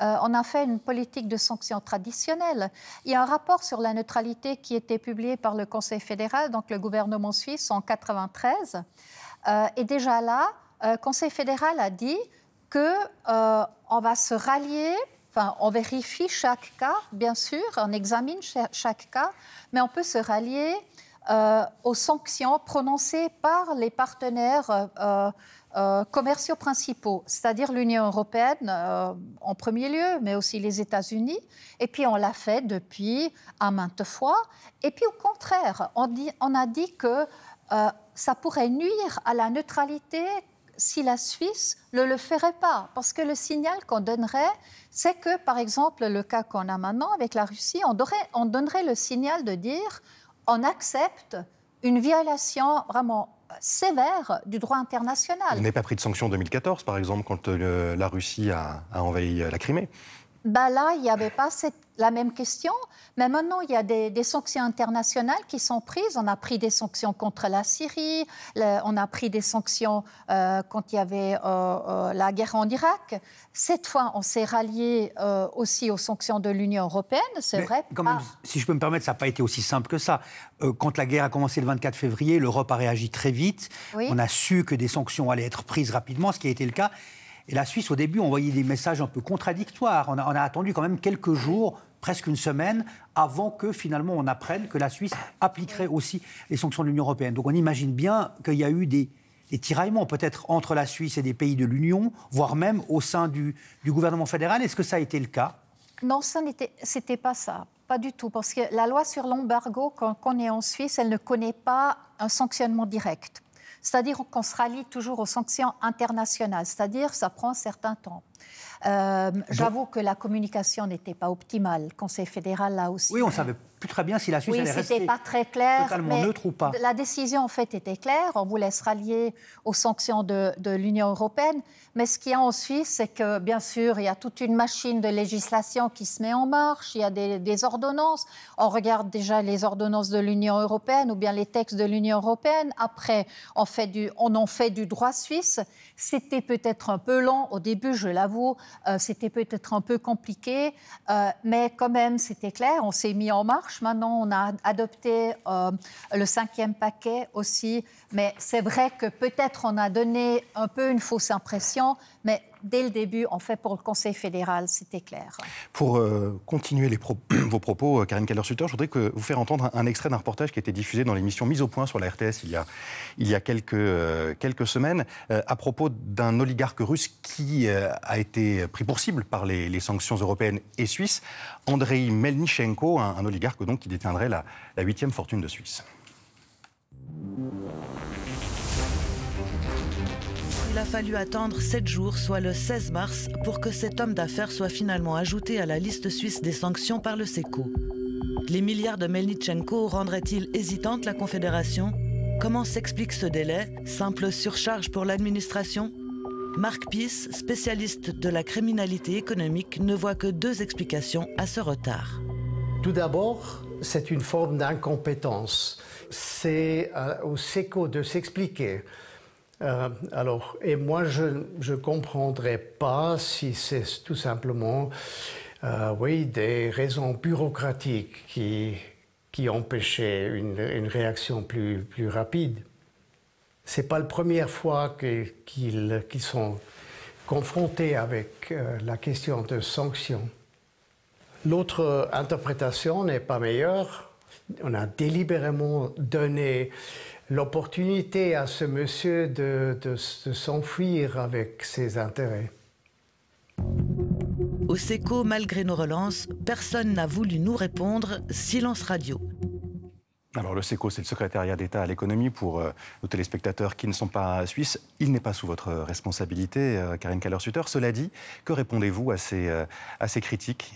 Euh, on a fait une politique de sanctions traditionnelle. Il y a un rapport sur la neutralité qui a été publié par le Conseil fédéral, donc le gouvernement suisse, en 93. et déjà là, le Conseil fédéral a dit que on va se rallier Enfin, on vérifie chaque cas, bien sûr, on examine chaque cas, mais on peut se rallier euh, aux sanctions prononcées par les partenaires euh, euh, commerciaux principaux, c'est-à-dire l'Union européenne en premier lieu, mais aussi les États-Unis. Et puis on l'a fait depuis à maintes fois. Et puis au contraire, on, a dit que ça pourrait nuire à la neutralité si la Suisse ne le ferait pas. Parce que le signal qu'on donnerait, c'est que, par exemple, le cas qu'on a maintenant avec la Russie, on donnerait le signal de dire on accepte une violation vraiment sévère du droit international. Vous n'avez pas pris de sanctions en 2014, par exemple, quand euh, la Russie a, envahi euh, la Crimée ben Là, il n'y avait pas cette la même question, mais maintenant il y a des, sanctions internationales qui sont prises. On a pris des sanctions contre la Syrie, on a pris des sanctions euh, quand il y avait euh, euh, la guerre en Irak. Cette fois, on s'est rallié aussi aux sanctions de l'Union européenne, c'est vrai. Quand même, si je peux me permettre, ça n'a pas été aussi simple que ça. quand la guerre a commencé le 24 février, l'Europe a réagi très vite. On a su que des sanctions allaient être prises rapidement, ce qui a été le cas. Et la Suisse, au début, envoyait des messages un peu contradictoires. On a, attendu quand même quelques jours, presque une semaine, avant que finalement on apprenne que la Suisse appliquerait aussi les sanctions de l'Union européenne. Donc on imagine bien qu'il y a eu des, tiraillements peut-être entre la Suisse et des pays de l'Union, voire même au sein du, gouvernement fédéral. Est-ce que ça a été le cas? Non, ce n'était pas ça. Pas du tout, parce que la loi sur l'embargo qu'on est en Suisse, elle ne connaît pas un sanctionnement direct. C'est-à-dire qu'on se rallie toujours aux sanctions internationales, c'est-à-dire ça prend un certain temps. Euh, j'avoue que la communication n'était pas optimale. Le Conseil fédéral là aussi. Oui, on savait plus très bien si la Suisse oui, allait rester pas très clair, totalement neutre ou pas. La décision en fait était claire. On voulait se rallier aux sanctions de, de l'Union européenne. Mais ce qu'il y a en Suisse, c'est que bien sûr, il y a toute une machine de législation qui se met en marche. Il y a des, des ordonnances. On regarde déjà les ordonnances de l'Union européenne ou bien les textes de l'Union européenne. Après, on, fait du, on en fait du droit suisse. C'était peut-être un peu lent au début, je l'avoue. Euh, c'était peut-être un peu compliqué, euh, mais quand même, c'était clair. On s'est mis en marche. Maintenant, on a adopté euh, le cinquième paquet aussi. Mais c'est vrai que peut-être on a donné un peu une fausse impression, mais dès le début, on fait pour le Conseil fédéral, c'était clair. Pour euh, continuer vos propos, euh, Karine Keller-Sutter, je voudrais vous faire entendre un, extrait d'un reportage qui a été diffusé dans l'émission Mise au point sur la RTS il y a, il y a quelques, euh, quelques semaines, à propos d'un oligarque russe qui a été pris pour cible par les, sanctions européennes et suisses, Andrei Melnichenko, un, oligarque donc qui détiendrait la huitième fortune de Suisse. Il a fallu attendre 7 jours, soit le 16 mars, pour que cet homme d'affaires soit finalement ajouté à la liste suisse des sanctions par le SECO. Les milliards de Melnichenko rendraient-ils hésitante la Confédération? Comment s'explique ce délai? Simple surcharge pour l'administration? Marc Pies, spécialiste de la criminalité économique, ne voit que deux explications à ce retard. Tout d'abord, c'est une forme d'incompétence. C'est euh, au SECO de s'expliquer. Euh, alors, et moi, je ne comprendrais pas si c'est tout simplement, euh, oui, des raisons bureaucratiques qui, qui empêchaient une, réaction plus, plus rapide. Ce n'est pas la première fois qu'ils sont confrontés avec euh, la question de sanctions. L'autre interprétation n'est pas meilleure. On a délibérément donné l'opportunité à ce monsieur de, s'enfuir avec ses intérêts. Au SECO, malgré nos relances, personne n'a voulu nous répondre. Silence radio. Alors le SECO, c'est le secrétariat d'État à l'économie pour euh, nos téléspectateurs qui ne sont pas suisses. Il n'est pas sous votre responsabilité, euh, Karine Keller-Sutter. Cela dit, que répondez-vous à ces, euh, à ces critiques?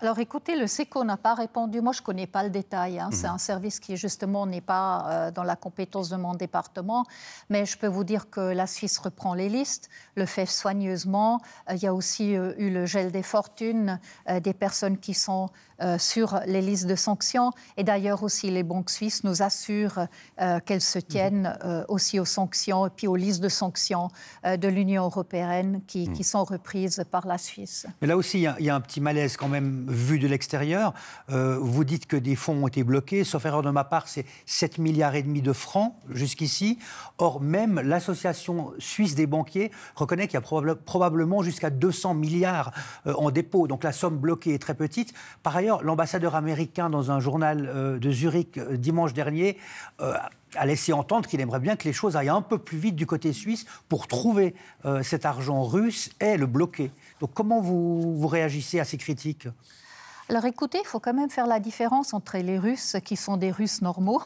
Alors écoutez, le SECO n'a pas répondu. Moi, je ne connais pas le détail. Hein. C'est mhm. un service qui, justement, n'est pas euh, dans la compétence de mon département. Mais je peux vous dire que la Suisse reprend les listes, le fait soigneusement. Euh, il y a aussi euh, eu le gel des fortunes des personnes qui sont sur les listes de sanctions. Et d'ailleurs, aussi, les banques suisses nous assurent qu'elles se tiennent mhm. aussi aux sanctions et puis aux listes de sanctions de l'Union européenne qui, mhm. sont reprises par la Suisse. Mais là aussi, il y, a un petit malaise quand même vu de l'extérieur. Euh, vous dites que des fonds ont été bloqués, sauf erreur de ma part, c'est 7 milliards et demi de francs jusqu'ici. Or, même l'association suisse des banquiers reconnaît qu'il y a probablement jusqu'à 200 milliards euh, en dépôt. Donc la somme bloquée est très petite. Par ailleurs, l'ambassadeur américain, dans un journal euh, de Zurich dimanche dernier, a laissé entendre qu'il aimerait bien que les choses aillent un peu plus vite du côté suisse pour trouver cet argent russe et le bloquer. Donc comment vous, vous réagissez à ces critiques? Alors écoutez, il faut quand même faire la différence entre les Russes qui sont des Russes normaux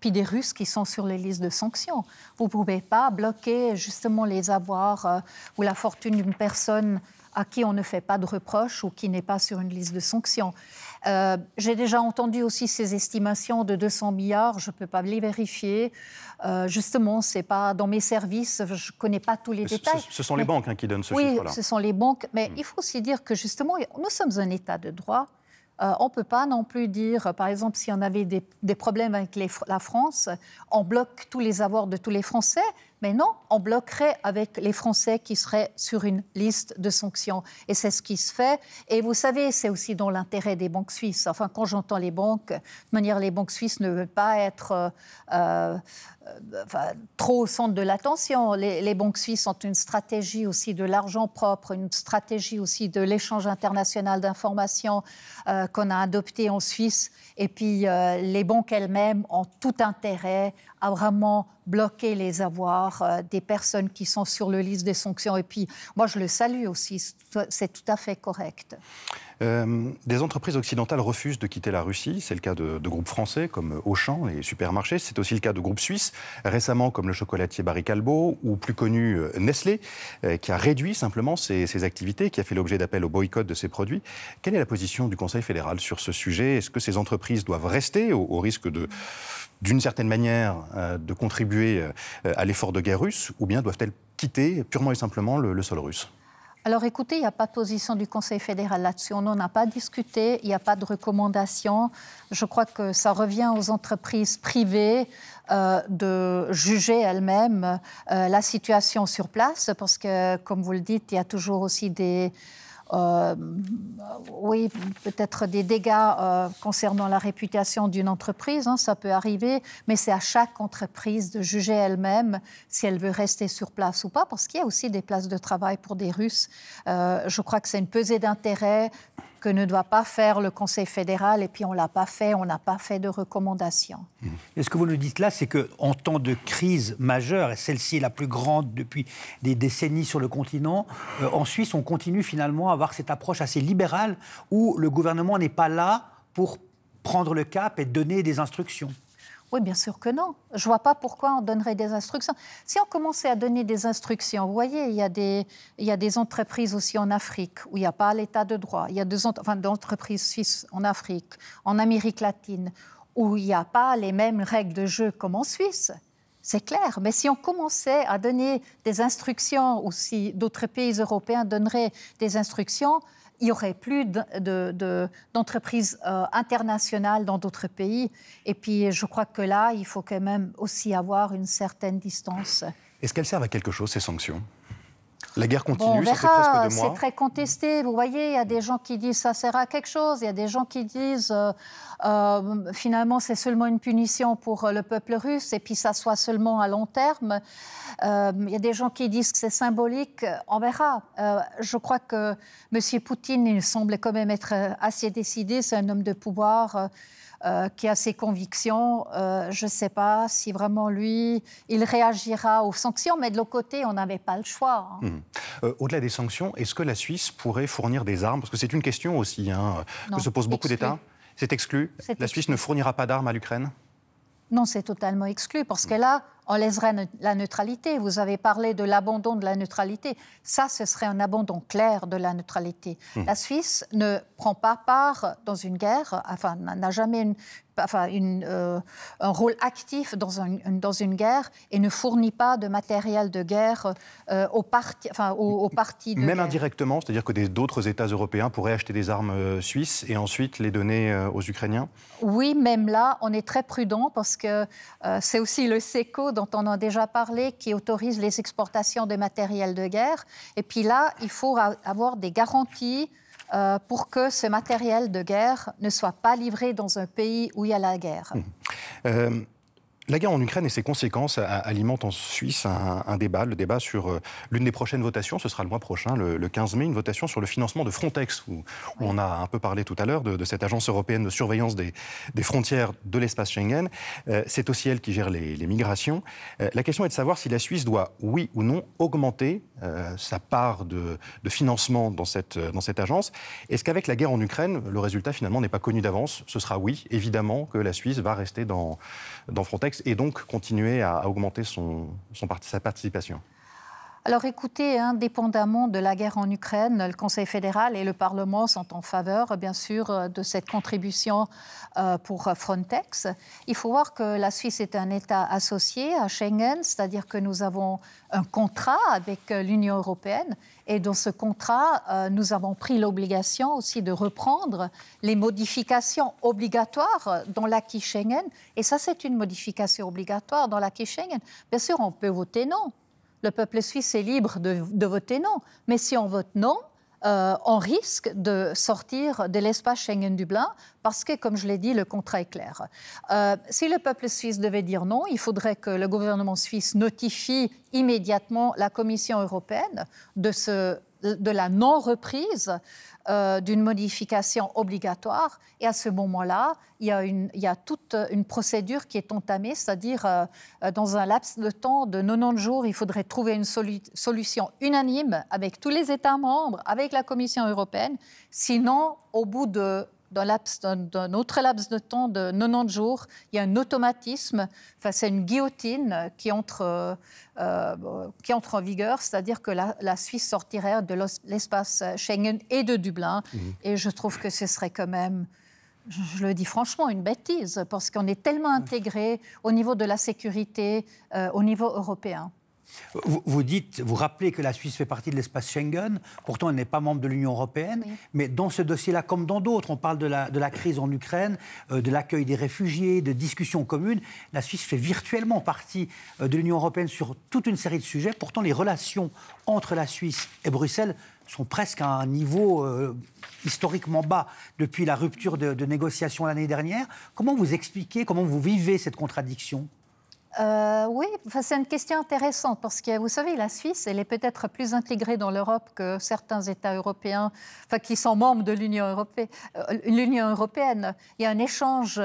puis des Russes qui sont sur les listes de sanctions. Vous ne pouvez pas bloquer justement les avoirs euh, ou la fortune d'une personne à qui on ne fait pas de reproches ou qui n'est pas sur une liste de sanctions. Euh, j'ai déjà entendu aussi ces estimations de 200 milliards, je ne peux pas les vérifier. Euh, justement, c'est pas dans mes services, je ne connais pas tous les détails. Ce, sont les banques hein, qui donnent ce chiffre-là. Oui, ce sont les banques, mais hmm. il faut aussi dire que justement, nous sommes un État de droit. Euh, on ne peut pas non plus dire, par exemple, si on avait des, problèmes avec la France, on bloque tous les avoirs de tous les Français, mais non, on bloquerait avec les Français qui seraient sur une liste de sanctions. Et c'est ce qui se fait. Et vous savez, c'est aussi dans l'intérêt des banques suisses. Enfin, quand j'entends les banques, de manière, les banques suisses ne veulent pas être euh, euh, trop au centre de l'attention. Les, banques suisses ont une stratégie aussi de l'argent propre, une stratégie aussi de l'échange international d'informations euh, qu'on a adopté en Suisse. Et puis, les banques elles-mêmes ont tout intérêt à vraiment bloquer les avoirs euh, des personnes qui sont sur le liste des sanctions. Et puis, moi, je le salue aussi, c'est tout à fait correct. Euh, des entreprises occidentales refusent de quitter la Russie. C'est le cas de, groupes français comme Auchan, les supermarchés. C'est aussi le cas de groupes suisses, récemment comme le chocolatier Barry Callebaut ou plus connu euh, Nestlé, qui a réduit simplement ses, activités, qui a fait l'objet d'appels au boycott de ses produits. Quelle est la position du Conseil fédéral sur ce sujet? Est-ce que ces entreprises doivent rester au risque de d'une certaine manière, euh, de contribuer euh, à l'effort de guerre russe, ou bien doivent-elles quitter purement et simplement le, sol russe? Alors écoutez, il n'y a pas de position du Conseil fédéral là-dessus. On n'en a pas discuté, il n'y a pas de recommandation. Je crois que ça revient aux entreprises privées euh, de juger elles-mêmes la situation sur place, parce que, comme vous le dites, il y a toujours aussi des, oui, peut-être des dégâts concernant la réputation d'une entreprise, hein, ça peut arriver, mais c'est à chaque entreprise de juger elle-même si elle veut rester sur place ou pas, parce qu'il y a aussi des places de travail pour des Russes. je crois que c'est une pesée d'intérêt que ne doit pas faire le Conseil fédéral, et puis on ne l'a pas fait, on n'a pas fait de recommandations. Et ce que vous nous dites là, c'est qu'en temps de crise majeure, et celle-ci est la plus grande depuis des décennies sur le continent, euh, en Suisse, on continue finalement à avoir cette approche assez libérale où le gouvernement n'est pas là pour prendre le cap et donner des instructions. Oui, bien sûr que non. Je ne vois pas pourquoi on donnerait des instructions. Si on commençait à donner des instructions, vous voyez, il y a des, il y a des entreprises aussi en Afrique où il n'y a pas l'état de droit. Il y a des enfin, entreprises suisses en Afrique, en Amérique latine, où il n'y a pas les mêmes règles de jeu comme en Suisse. C'est clair. Mais si on commençait à donner des instructions, ou si d'autres pays européens donneraient des instructions, il n'y aurait plus d'entreprises euh, internationales dans d'autres pays. Et puis, je crois que là, il faut quand même aussi avoir une certaine distance. Est-ce qu'elles servent à quelque chose, ces sanctions? La guerre continue, ça fait presque deux mois. C'est très contesté. Vous voyez, il y a des gens qui disent ça sert à quelque chose. Il y a des gens qui disent euh, euh, finalement c'est seulement une punition pour le peuple russe et puis ça soit seulement à long terme. Euh, il y a des gens qui disent que c'est symbolique. On verra. je crois que M. Poutine, il semble quand même être assez décidé. C'est un homme de pouvoir. Euh, qui a ses convictions. Euh, je ne sais pas si vraiment lui, il réagira aux sanctions, mais de l'autre côté, on n'avait pas le choix. Hein. Mmh. Euh, au-delà des sanctions, est-ce que la Suisse pourrait fournir des armes? Parce que c'est une question aussi hein, que se posent beaucoup d'États. C'est exclu? La Suisse ne fournira pas d'armes à l'Ukraine? Non, c'est totalement exclu, parce que là, on laisserait la neutralité. Vous avez parlé de l'abandon de la neutralité. Ça, ce serait un abandon clair de la neutralité. Mmh. La Suisse ne prend pas part dans une guerre, enfin, n'a jamais une, enfin, une, euh, un rôle actif dans, un, dans, une guerre et ne fournit pas de matériel de guerre euh, aux, enfin, aux, partis de Même indirectement, c'est-à-dire que d'autres États européens pourraient acheter des armes euh, suisses et ensuite les donner aux Ukrainiens Oui, même là, on est très prudent parce que c'est aussi le SECO dont on a déjà parlé qui autorise les exportations de matériel de guerre. Et puis là, il faut avoir des garanties euh, pour que ce matériel de guerre ne soit pas livré dans un pays où il y a la guerre. Mmh. Euh, la guerre en Ukraine et ses conséquences alimentent en Suisse un, débat, le débat sur euh, l'une des prochaines votations, ce sera le mois prochain, le, 15 mai, une votation sur le financement de Frontex, où, on a un peu parlé tout à l'heure de, cette agence européenne de surveillance des, frontières de l'espace Schengen. C'est aussi elle qui gère les, migrations. La question est de savoir si la Suisse doit, oui ou non, augmenter sa part de, financement dans cette, dans cette agence. Est-ce qu'avec la guerre en Ukraine, le résultat finalement n'est pas connu d'avance? Ce sera oui, évidemment, que la Suisse va rester dans, dans Frontex et donc continuer à, augmenter son, sa participation alors écoutez, indépendamment de la guerre en Ukraine, le Conseil fédéral et le Parlement sont en faveur, bien sûr, de cette contribution euh, pour Frontex. Il faut voir que la Suisse est un État associé à Schengen, c'est-à-dire que nous avons un contrat avec l'Union européenne. Et dans ce contrat, euh, nous avons pris l'obligation aussi de reprendre les modifications obligatoires dans l'acquis Schengen. Et ça, c'est une modification obligatoire dans l'acquis Schengen. Bien sûr, on peut voter non le peuple suisse est libre de, voter non. Mais si on vote non, euh, on risque de sortir de l'espace Schengen-Dublin parce que, comme je l'ai dit, le contrat est clair. Euh, si le peuple suisse devait dire non, il faudrait que le gouvernement suisse notifie immédiatement la Commission européenne de, la non-reprise euh, d'une modification obligatoire. Et à ce moment-là, il, y a toute une procédure qui est entamée, c'est-à-dire euh, dans un laps de temps de 90 jours, il faudrait trouver une solution unanime avec tous les États membres, avec la Commission européenne. Sinon, au bout de d'un autre laps de temps de 90 jours, il y a un automatisme, enfin, c'est une guillotine qui entre, euh, euh, qui entre en vigueur, c'est-à-dire que la, Suisse sortirait de l'espace Schengen et de Dublin. Mmh. Et je trouve que ce serait quand même je le dis franchement, une bêtise, parce qu'on est tellement intégré au niveau de la sécurité, euh, au niveau européen. Vous, dites, vous rappelez que la Suisse fait partie de l'espace Schengen, pourtant elle n'est pas membre de l'Union européenne, mais dans ce dossier-là, comme dans d'autres, on parle de la, de la crise en Ukraine, euh, de l'accueil des réfugiés, de discussions communes. La Suisse fait virtuellement partie euh, de l'Union européenne sur toute une série de sujets. Pourtant, les relations entre la Suisse et Bruxelles sont presque à un niveau euh, historiquement bas depuis la rupture de, de négociations l'année dernière. Comment vous expliquez, comment vous vivez cette contradiction? Euh, oui, c'est une question intéressante parce que vous savez, la Suisse, elle est peut-être plus intégrée dans l'Europe que certains États européens, enfin, qui sont membres de l'Union l'Union européenne. Il y a un échange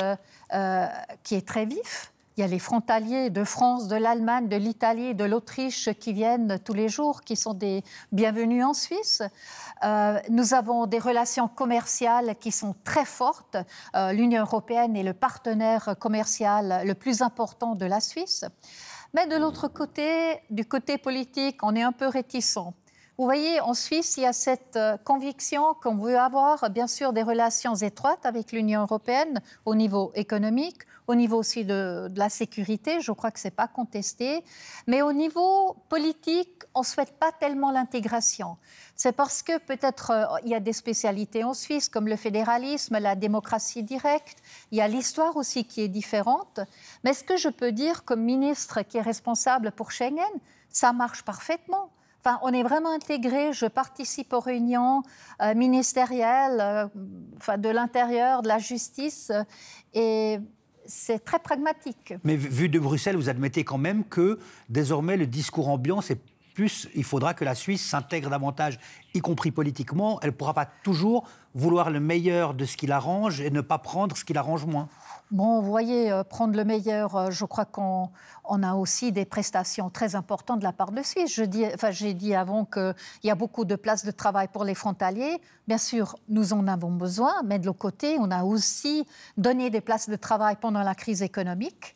qui est très vif il y a les frontaliers de France, de l'Allemagne, de l'Italie, de l'Autriche qui viennent tous les jours, qui sont des bienvenus en Suisse. Euh, nous avons des relations commerciales qui sont très fortes. Euh, L'Union européenne est le partenaire commercial le plus important de la Suisse. Mais de l'autre côté, du côté politique, on est un peu réticent. Vous voyez, en Suisse, il y a cette euh, conviction qu'on veut avoir, bien sûr, des relations étroites avec l'Union européenne au niveau économique, au niveau aussi de, la sécurité, je crois que ce n'est pas contesté. Mais au niveau politique, on ne souhaite pas tellement l'intégration. C'est parce que peut-être euh, il y a des spécialités en Suisse, comme le fédéralisme, la démocratie directe. Il y a l'histoire aussi qui est différente. Mais ce que je peux dire comme ministre qui est responsable pour Schengen, ça marche parfaitement. Enfin, on est vraiment intégré. Je participe aux réunions euh, ministérielles, euh, enfin, de l'intérieur, de la justice, et c'est très pragmatique. Mais vu de Bruxelles, vous admettez quand même que désormais le discours ambiant, c'est plus, il faudra que la Suisse s'intègre davantage, y compris politiquement. Elle ne pourra pas toujours vouloir le meilleur de ce qui l'arrange et ne pas prendre ce qui l'arrange moins. Bon, vous voyez, euh, prendre le meilleur, euh, je crois qu'on a aussi des prestations très importantes de la part de Suisse. Je enfin, j'ai dit avant qu'il y a beaucoup de places de travail pour les frontaliers. Bien sûr, nous en avons besoin, mais de l'autre côté, on a aussi donné des places de travail pendant la crise économique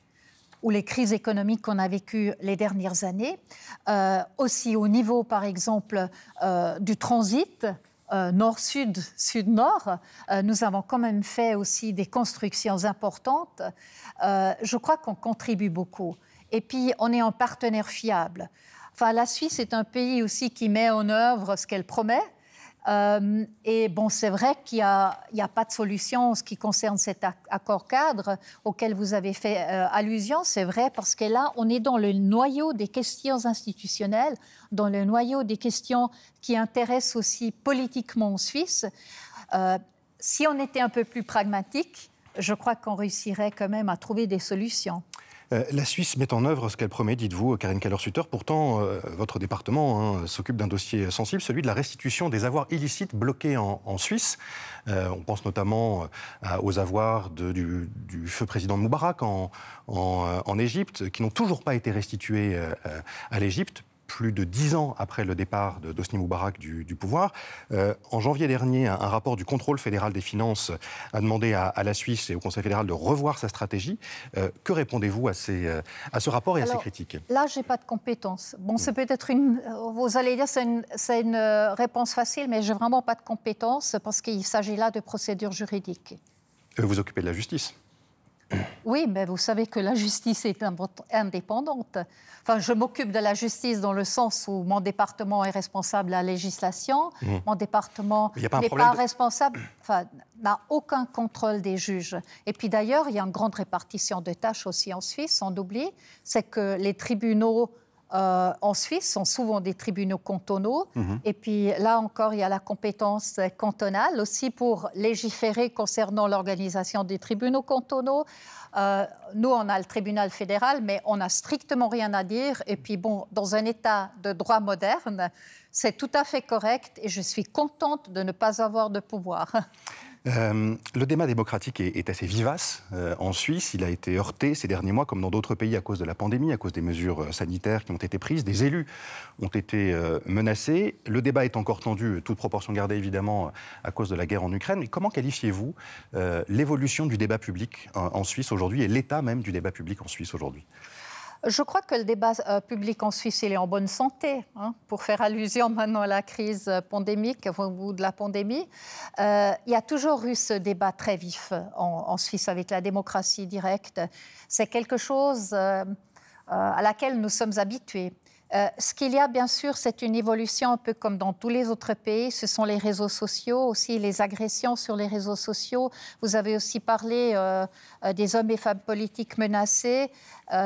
ou les crises économiques qu'on a vécues les dernières années. Euh, aussi au niveau, par exemple, du transit. Euh, nord-sud, sud-nord, euh, nous avons quand même fait aussi des constructions importantes. Euh, je crois qu'on contribue beaucoup. Et puis, on est un partenaire fiable. Enfin, la Suisse est un pays aussi qui met en œuvre ce qu'elle promet. Euh, et bon, c'est vrai qu'il n'y a, pas de solution en ce qui concerne cet accord cadre auquel vous avez fait euh, allusion. C'est vrai parce que là, on est dans le noyau des questions institutionnelles, dans le noyau des questions qui intéressent aussi politiquement en Suisse. Euh, si on était un peu plus pragmatique, je crois qu'on réussirait quand même à trouver des solutions. Euh, la Suisse met en œuvre ce qu'elle promet, dites-vous, Karine Keller-Sutter. Pourtant, euh, votre département hein, s'occupe d'un dossier sensible, celui de la restitution des avoirs illicites bloqués en, Suisse. Euh, on pense notamment aux avoirs du, feu président Moubarak en, en Égypte, qui n'ont toujours pas été restitués à l'Égypte plus de dix ans après le départ de Dosni Moubarak du, pouvoir. Euh, en janvier dernier, un, rapport du contrôle fédéral des finances a demandé à, la Suisse et au Conseil fédéral de revoir sa stratégie. Euh, que répondez-vous à, euh, à, ce rapport et à ces critiques? Là, j'ai pas de compétences. Bon, c'est peut-être une. Vous allez dire c'est une, une, réponse facile, mais j'ai vraiment pas de compétences parce qu'il s'agit là de procédures juridiques. Vous occupez de la justice oui, mais vous savez que la justice est indépendante. Enfin, je m'occupe de la justice dans le sens où mon département est responsable de la législation, mmh. mon département n'est pas, responsable, enfin, n'a aucun contrôle des juges. Et puis d'ailleurs, il y a une grande répartition de tâches aussi en Suisse, on oublie, c'est que les tribunaux euh, en Suisse sont souvent des tribunaux cantonaux. Mhm. Et puis là encore, il y a la compétence cantonale aussi pour légiférer concernant l'organisation des tribunaux cantonaux. Euh, nous, on a le tribunal fédéral, mais on n'a strictement rien à dire. Et puis bon, dans un état de droit moderne, c'est tout à fait correct et je suis contente de ne pas avoir de pouvoir. Euh, le débat démocratique est, assez vivace euh, en Suisse. Il a été heurté ces derniers mois, comme dans d'autres pays, à cause de la pandémie, à cause des mesures euh, sanitaires qui ont été prises. Des élus ont été menacés. Le débat est encore tendu, toute proportion gardée évidemment, à cause de la guerre en Ukraine. Mais comment qualifiez-vous l'évolution du débat public en Suisse aujourd'hui et l'état même du débat public en Suisse aujourd'hui? Je crois que le débat euh, public en Suisse, il est en bonne santé. Hein, pour faire allusion maintenant à la crise pandémique, au bout de la pandémie, euh, il y a toujours eu ce débat très vif en, Suisse avec la démocratie directe. C'est quelque chose euh, à laquelle nous sommes habitués. Euh, ce qu'il y a, bien sûr, c'est une évolution un peu comme dans tous les autres pays. Ce sont les réseaux sociaux, aussi les agressions sur les réseaux sociaux. Vous avez aussi parlé euh, euh, des hommes et femmes politiques menacés.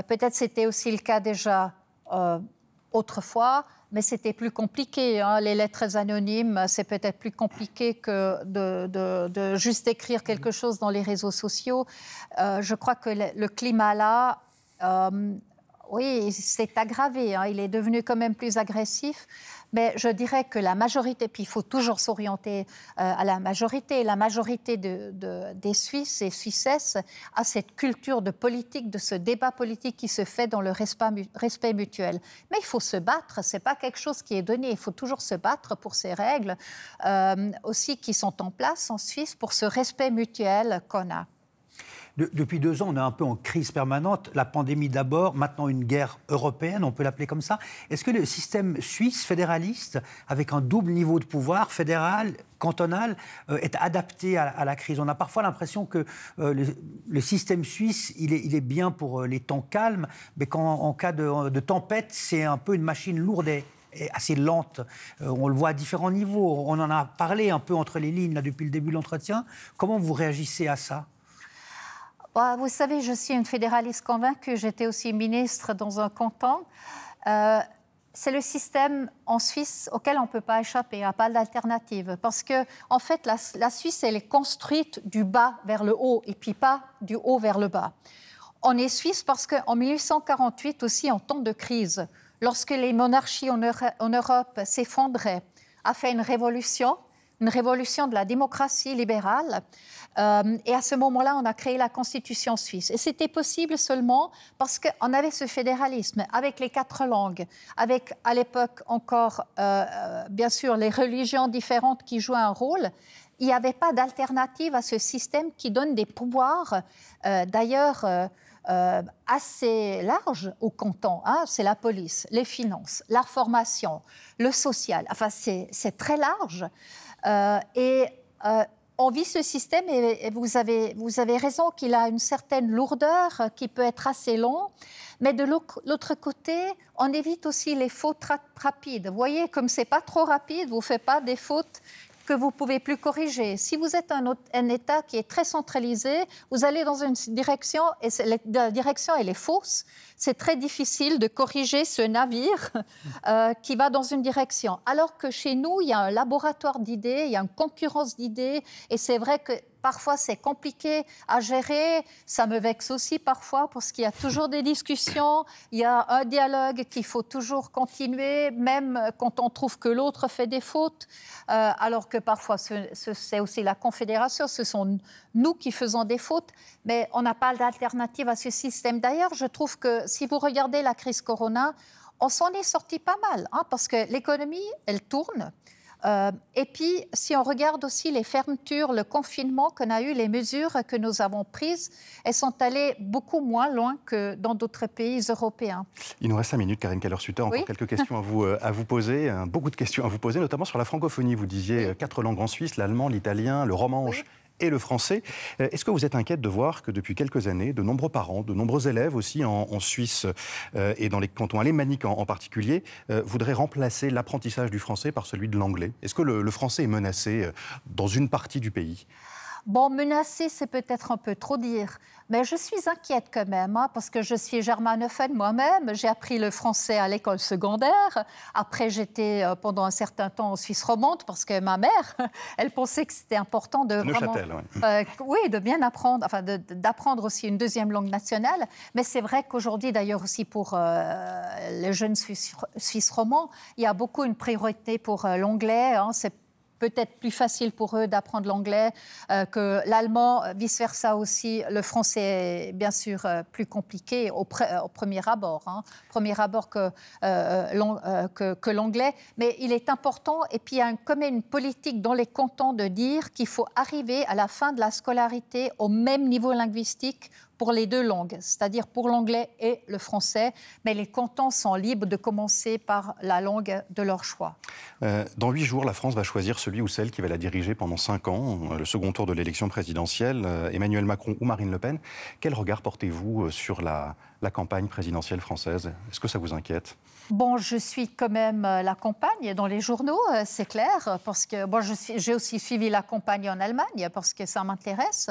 Peut-être c'était aussi le cas déjà autrefois. mais c'était plus compliqué. Hein. Les lettres anonymes, c'est peut-être plus compliqué que de, juste écrire quelque chose dans les réseaux sociaux. Je crois que le, climat là, oui, c'est aggravé. Hein. Il est devenu quand même plus agressif. Mais je dirais que la majorité, puis il faut toujours s'orienter euh, à la majorité, la majorité des Suisses et Suissesses a cette culture de politique, de ce débat politique qui se fait dans le respect, mutuel. Mais il faut se battre, ce n'est pas quelque chose qui est donné, il faut toujours se battre pour ces règles euh, aussi qui sont en place en Suisse pour ce respect mutuel qu'on a depuis deux ans, on est un peu en crise permanente. La pandémie d'abord, maintenant une guerre européenne, on peut l'appeler comme ça. Est-ce que le système suisse fédéraliste, avec un double niveau de pouvoir, fédéral, cantonal, euh, est adapté à, la crise? On a parfois l'impression que euh, le, système suisse, il est, bien pour euh, les temps calmes, mais qu'en cas de, tempête, c'est un peu une machine lourde et, assez lente. on le voit à différents niveaux. On en a parlé un peu entre les lignes là, depuis le début de l'entretien. Comment vous réagissez à ça? Bah, vous savez, je suis une fédéraliste convaincue. J'étais aussi ministre dans un canton. Euh, c'est le système en Suisse auquel on ne peut pas échapper, il n'y a pas d'alternative. Parce que, en fait, la, Suisse, elle est construite du bas vers le haut et puis pas du haut vers le bas. On est suisse parce qu'en 1848, aussi en temps de crise, lorsque les monarchies en Europe s'effondraient, a fait une révolution, une révolution de la démocratie libérale. Euh, et à ce moment-là, on a créé la Constitution suisse. Et c'était possible seulement parce qu'on avait ce fédéralisme avec les quatre langues, avec à l'époque encore, euh, euh, bien sûr, les religions différentes qui jouaient un rôle. Il n'y avait pas d'alternative à ce système qui donne des pouvoirs, d'ailleurs, assez larges au canton. Hein. c'est la police, les finances, la formation, le social. Enfin, c'est très large. Et on vit ce système et vous avez, vous avez raison qu'il a une certaine lourdeur qui peut être assez long, mais de l'autre côté, on évite aussi les fautes rapides. Vous voyez, comme c'est pas trop rapide, vous ne faites pas des fautes que vous pouvez plus corriger. Si vous êtes un, État qui est très centralisé, vous allez dans une direction et la direction elle est fausse. C'est très difficile de corriger ce navire euh, qui va dans une direction. Alors que chez nous, il y a un laboratoire d'idées, il y a une concurrence d'idées, et c'est vrai que Parfois, c'est compliqué à gérer. Ça me vexe aussi parfois parce qu'il y a toujours des discussions. Il y a un dialogue qu'il faut toujours continuer, même quand on trouve que l'autre fait des fautes. Euh, alors que parfois, c'est aussi la Confédération. Ce sont nous qui faisons des fautes. Mais on n'a pas d'alternative à ce système. D'ailleurs, je trouve que si vous regardez la crise Corona, on s'en est sorti pas mal, hein, parce que l'économie, elle tourne. Euh, et puis, si on regarde aussi les fermetures, le confinement qu'on a eu, les mesures que nous avons prises, elles sont allées beaucoup moins loin que dans d'autres pays européens. Il nous reste cinq minutes, Karine Keller-Sutter. Encore quelques questions à vous, euh, à vous poser, beaucoup de questions à vous poser, notamment sur la francophonie. Vous disiez euh, quatre langues en Suisse, l'allemand, l'italien, le romanche et le français. Euh, est-ce que vous êtes inquiète de voir que depuis quelques années, de nombreux parents, de nombreux élèves aussi en, Suisse euh, et dans les cantons alémaniques en, en particulier, euh, voudraient remplacer l'apprentissage du français par celui de l'anglais? Est-ce que le français est menacé dans une partie du pays? Bon, menacé, c'est peut-être un peu trop dire, mais je suis inquiète quand même, hein, parce que je suis germanophone moi-même. J'ai appris le français à l'école secondaire. Après, j'étais euh, pendant un certain temps en Suisse romande, parce que ma mère, elle pensait que c'était important de vraiment, euh, oui, de bien apprendre, enfin, d'apprendre aussi une deuxième langue nationale. Mais c'est vrai qu'aujourd'hui, d'ailleurs aussi pour euh, les jeunes Suisses, Suisses romans, il y a beaucoup une priorité pour l'anglais. Hein, c'est peut-être plus facile pour eux d'apprendre l'anglais euh, que l'allemand, vice-versa aussi. Le français est bien sûr euh, plus compliqué au, au premier abord, hein, premier abord euh, que l'anglais. Mais il est important, et puis il y a comme une politique dans les cantons de dire qu'il faut arriver à la fin de la scolarité au même niveau linguistique pour les deux langues, c'est-à-dire pour l'anglais et le français, mais les cantons sont libres de commencer par la langue de leur choix. Euh, dans huit jours, la France va choisir celui ou celle qui va la diriger pendant cinq ans, le second tour de l'élection présidentielle, euh, Emmanuel Macron ou Marine Le Pen. Quel regard portez-vous euh, sur la, la campagne présidentielle française? Est-ce que ça vous inquiète? Bon, je suis quand même euh, la campagne dans les journaux, euh, c'est clair, parce que bon, j'ai aussi suivi la campagne en Allemagne parce que ça m'intéresse.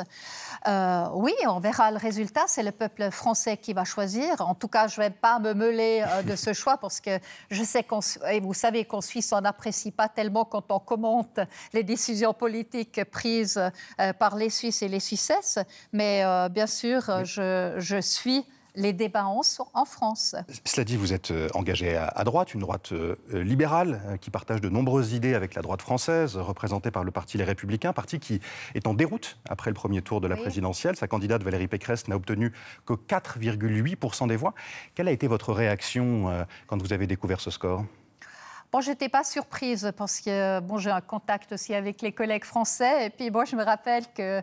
Euh, oui, on verra le résultat, c'est le peuple français qui va choisir. En tout cas, je ne vais pas me mêler de ce choix parce que je sais qu'on, et vous savez qu'en Suisse, on n'apprécie pas tellement quand on commente les décisions politiques prises par les Suisses et les Suissesses. Mais bien sûr, je, je suis les débats en, France. Cela dit, vous êtes euh, engagé à, droite, une droite euh, libérale euh, qui partage de nombreuses idées avec la droite française, représentée par le parti Les Républicains, parti qui est en déroute après le premier tour de la présidentielle. Sa candidate Valérie Pécresse n'a obtenu que 4,8% des voix. Quelle a été votre réaction quand vous avez découvert ce score? Bon, j'étais pas surprise parce que bon, j'ai un contact aussi avec les collègues français. Et puis, bon, je me rappelle que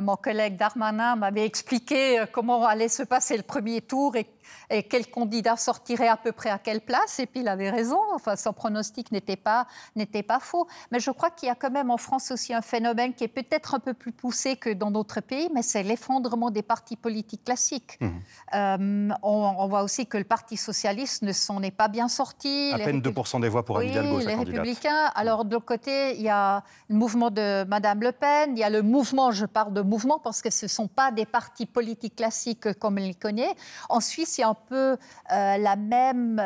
mon collègue Darmanin m'avait expliqué comment allait se passer le premier tour et et quel candidat sortirait à peu près à quelle place? Et puis il avait raison, enfin, son pronostic n'était pas, n'était pas faux. Mais je crois qu'il y a quand même en France aussi un phénomène qui est peut-être un peu plus poussé que dans d'autres pays, mais c'est l'effondrement des partis politiques classiques. Mmh. Euh, on, voit aussi que le Parti socialiste ne s'en est pas bien sorti. À peine 2% des voix pour Anne Hidalgo, les Républicains. Alors de l'autre côté, il y a le mouvement de Madame Le Pen, il y a le mouvement, je parle de mouvement parce que ce ne sont pas des partis politiques classiques comme on les connaît. En Suisse, c'est un peu euh, la même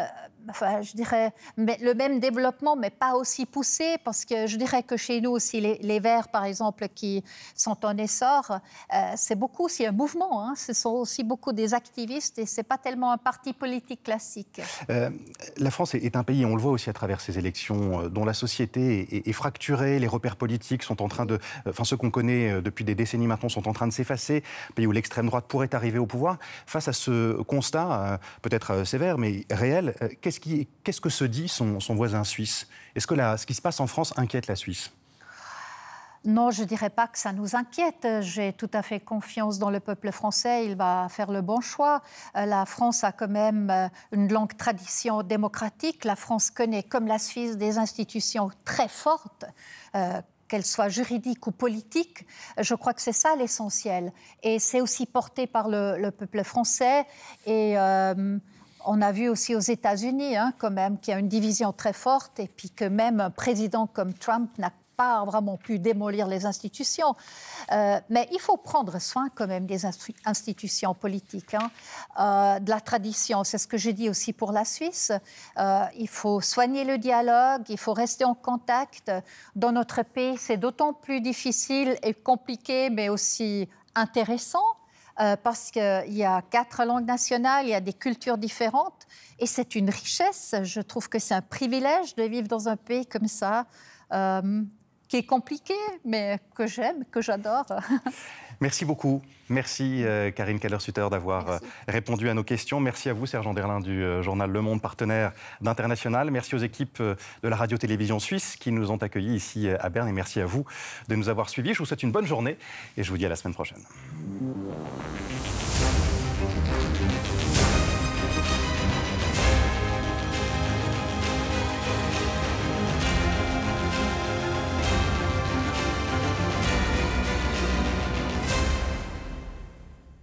enfin, je dirais, le même développement, mais pas aussi poussé, parce que je dirais que chez nous aussi, les, Verts, par exemple, qui sont en essor, euh, c'est beaucoup aussi un mouvement. Hein. Ce sont aussi beaucoup des activistes et c'est pas tellement un parti politique classique. Euh, la France est un pays, on le voit aussi à travers ces élections, euh, dont la société est, fracturée, les repères politiques sont en train de, enfin ceux qu'on connaît depuis des décennies maintenant sont en train de s'effacer, pays où l'extrême droite pourrait arriver au pouvoir. Face à ce constat, peut-être sévère mais réel, qu'est-ce qu'est-ce que se dit son, voisin suisse? Est-ce que ce qui se passe en France inquiète la Suisse? Non, je ne dirais pas que ça nous inquiète. J'ai tout à fait confiance dans le peuple français. Il va faire le bon choix. Euh, la France a quand même euh, une longue tradition démocratique. La France connaît, comme la Suisse, des institutions très fortes. Euh, qu'elles soient juridiques ou politiques, je crois que c'est ça l'essentiel. Et c'est aussi porté par le, peuple français. Et on a vu aussi aux États-Unis, hein, quand même, qu'il y a une division très forte et puis que même un président comme Trump n'a pas vraiment pu démolir les institutions. Euh, mais il faut prendre soin quand même des institutions politiques, hein. euh, de la tradition. C'est ce que j'ai dit aussi pour la Suisse. Euh, il faut soigner le dialogue, il faut rester en contact. Dans notre pays, c'est d'autant plus difficile et compliqué, mais aussi intéressant euh, parce qu'il y a quatre langues nationales, il y a des cultures différentes, et c'est une richesse. Je trouve que c'est un privilège de vivre dans un pays comme ça, euh, qui est compliqué, mais que j'aime, que j'adore. Merci beaucoup. Merci euh, Karine Keller-Sutter d'avoir répondu à nos questions. Merci à vous Sergent Derlin du journal Le Monde, partenaire d'International. Merci aux équipes de la radio-télévision suisse qui nous ont accueillis ici à Berne et merci à vous de nous avoir suivis. Je vous souhaite une bonne journée et je vous dis à la semaine prochaine.